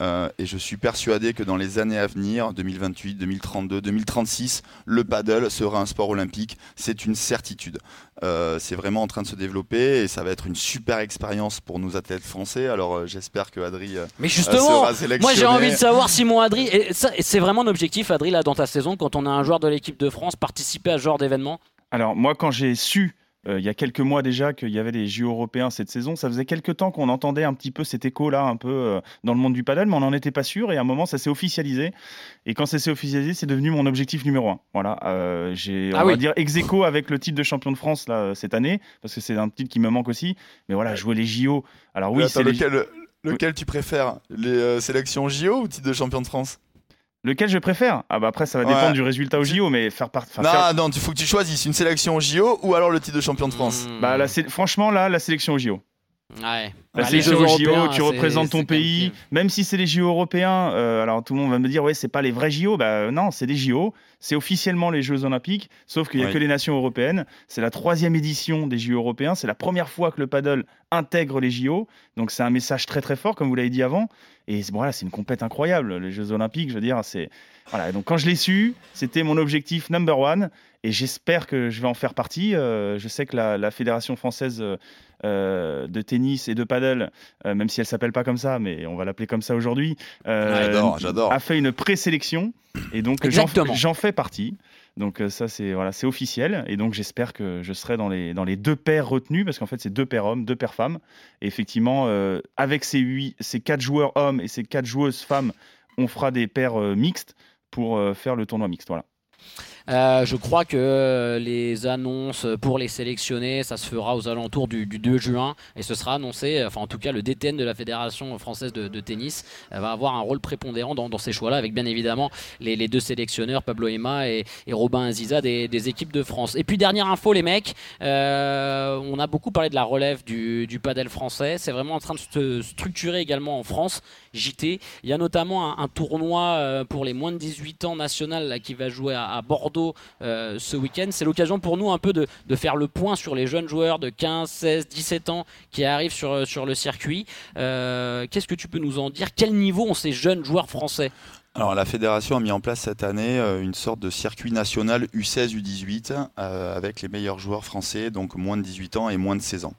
Euh, et je suis persuadé que dans les années à venir, 2028, 2032, 2036, le paddle sera un sport olympique. C'est une certitude. Euh, c'est vraiment en train de se développer et ça va être une super expérience pour nous athlètes français. Alors euh, j'espère que Adri euh, Mais justement, sera sélectionné. moi j'ai envie de savoir Simon Adri, et ça, et c'est vraiment un objectif Adri là dans ta saison quand on a un joueur de l'équipe de France participer à ce genre d'événement? Alors moi, quand j'ai su euh, il y a quelques mois déjà qu'il y avait les JO européens cette saison, ça faisait quelques temps qu'on entendait un petit peu cet écho-là, un peu euh, dans le monde du paddle, mais on n'en était pas sûr. Et à un moment, ça s'est officialisé. Et quand ça s'est officialisé, c'est devenu mon objectif numéro un. Voilà, euh, j'ai, on Ah va oui. dire, ex aequo avec le titre de champion de France là cette année, parce que c'est un titre qui me manque aussi. Mais voilà, jouer les JO. Alors oui, c'est les- lequel, lequel tu préfères? Les euh, sélections JO ou titre de champion de France? Lequel je préfère? Ah bah après, ça va Ouais. dépendre du résultat au JO, mais faire part. Non, faire- non, il faut que tu choisisses une sélection JO ou alors le titre de champion de France. Mmh. Bah, là, c'est- franchement, là, la sélection au JO. Ouais. La Bah, sélection les aux JO, tu représentes ton pays, même si c'est les JO européens. euh, alors tout le monde va me dire, ouais, c'est pas les vrais JO. Bah non, c'est des JO. C'est officiellement les Jeux Olympiques, sauf qu'il y a que les nations européennes. C'est la troisième édition des JO européens. C'est la première fois que le paddle intègre les JO. Donc c'est un message très très fort, comme vous l'avez dit avant. Et c'est- voilà, c'est une compète incroyable. Les Jeux Olympiques, je veux dire, c'est voilà. Donc quand je l'ai su, c'était mon objectif number one. Et j'espère que je vais en faire partie. Euh, je sais que la, la fédération française euh, euh, de tennis et de paddle, euh, même si elle s'appelle pas comme ça, mais on va l'appeler comme ça aujourd'hui, euh, j'adore. a fait une présélection et donc j'en fais partie. Donc euh, ça c'est voilà, officiel et donc j'espère que je serai dans les deux paires retenus parce qu'en fait c'est deux paires hommes, deux paires femmes. Et effectivement euh, avec ces huit, ces quatre joueurs hommes et ces quatre joueuses femmes, on fera des paires euh, mixtes pour faire le tournoi mixte. Voilà. Euh, je crois que les annonces pour les sélectionner, ça se fera aux alentours du, du 2 juin et ce sera annoncé, enfin en tout cas le DTN de la Fédération française de, tennis euh, va avoir un rôle prépondérant dans, ces choix-là avec bien évidemment les, deux sélectionneurs, Pablo Ema et, Robin Aziza des, équipes de France. Et puis dernière info les mecs, euh, on a beaucoup parlé de la relève du, du padel français, c'est vraiment en train de se structurer également en France. JT. Il y a notamment un, tournoi pour les moins de 18 ans national qui va jouer à Bordeaux euh, ce week-end. C'est l'occasion pour nous un peu de, faire le point sur les jeunes joueurs de 15, 16, 17 ans qui arrivent sur, sur le circuit. Euh, Qu'est-ce que tu peux nous en dire? Quel niveau ont ces jeunes joueurs français? Alors la fédération a mis en place cette année euh, une sorte de circuit national U16, U18 euh, avec les meilleurs joueurs français, donc moins de 18 ans et moins de 16 ans.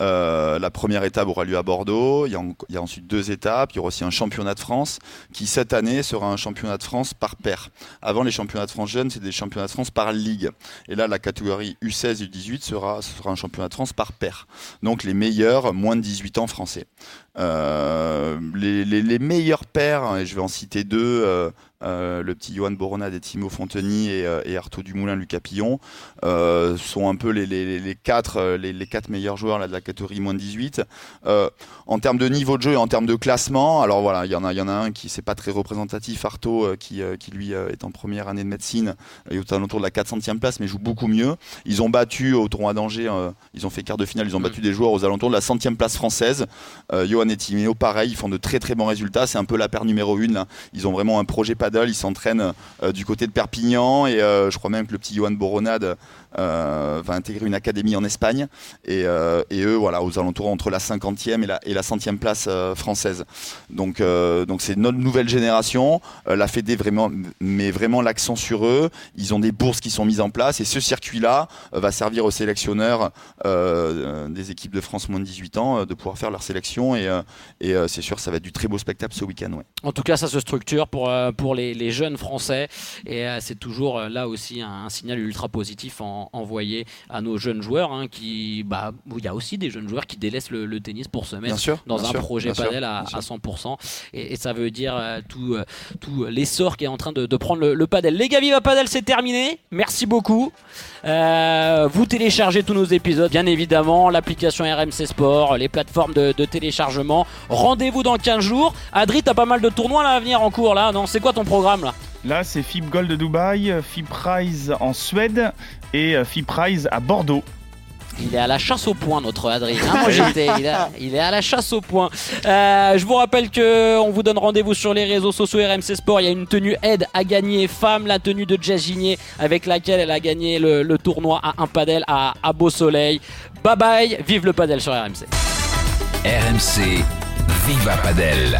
Euh, la première étape aura lieu à Bordeaux, il y, a, ensuite deux étapes, il y aura aussi un championnat de France qui cette année sera un championnat de France par paire. Avant les championnats de France jeunes, c'est des championnats de France par ligue. Et là la catégorie U16 et U18 sera, un championnat de France par paire. Donc les meilleurs moins de 18 ans français. Euh, les, meilleurs paires, et je vais en citer deux, euh, euh, le petit Johan Boronade et Timo Fonteny et, et Artaud Dumoulin, Lucas Pillon, euh, sont un peu les, les, les quatre, euh, les, les quatre meilleurs joueurs là, de la catégorie moins de 18. Euh, en termes de niveau de jeu et en termes de classement, alors voilà, il y en a, il y en a un qui c'est pas très représentatif, Artaud, euh, qui, qui lui est en première année de médecine et aux alentours de la 400e place, mais joue beaucoup mieux. Ils ont battu au tournoi d'Angers, ils ont fait quart de finale, ils ont battu des joueurs aux alentours de la centième place française. Johan et Timéo, pareil, ils font de très très bons résultats. C'est un peu la paire numéro une. Là. Ils ont vraiment un projet paddle. Ils s'entraînent euh, du côté de Perpignan et euh, je crois même que le petit Johan Boronade va intégrer une académie en Espagne. Et, euh, eux, voilà, aux alentours entre la 50e et la, et la 100e place euh, française. Donc euh, donc c'est notre nouvelle génération. Euh, la Fédé vraiment met vraiment l'accent sur eux. Ils ont des bourses qui sont mises en place et ce circuit-là euh, va servir aux sélectionneurs euh, des équipes de France moins de 18 ans euh, de pouvoir faire leur sélection et, euh, et euh, c'est sûr ça va être du très beau spectacle ce week-end. En tout cas, ça se structure pour, euh, pour les, jeunes Français et euh, c'est toujours euh, là aussi un, signal ultra positif envoyé à nos jeunes joueurs hein, qui, bah, il y a aussi des jeunes joueurs qui délaissent le, le tennis pour se mettre sûr, dans un sûr, projet padel à, bien sûr. à 100% et, et ça veut dire euh, tout, euh, tout l'essor qui est en train de, de prendre le, le padel. Les gars, Viva Padel, c'est terminé. Merci beaucoup. Euh, vous téléchargez tous nos épisodes, bien évidemment, l'application RMC Sport, les plateformes de, de téléchargement. Rendez-vous dans 15 jours. Adri, t'as pas mal de tournois là à venir en cours là, non? C'est quoi ton programme là? Là, c'est FIB Gold de Dubaï, FIB Prize en Suède et euh, FIB Prize à Bordeaux. Il est à la chasse au point, notre Adrien. Hein, moi, j'étais, il, est à la chasse au point. Euh, je vous rappelle que on vous donne rendez-vous sur les réseaux sociaux RMC Sport. Il y a une tenue aide à gagner femme, la tenue de Jazz Ginier, avec laquelle elle a gagné le, le tournoi à un padel à, à Beau Soleil. Bye bye, vive le padel sur RMC. RMC, Viva Padel.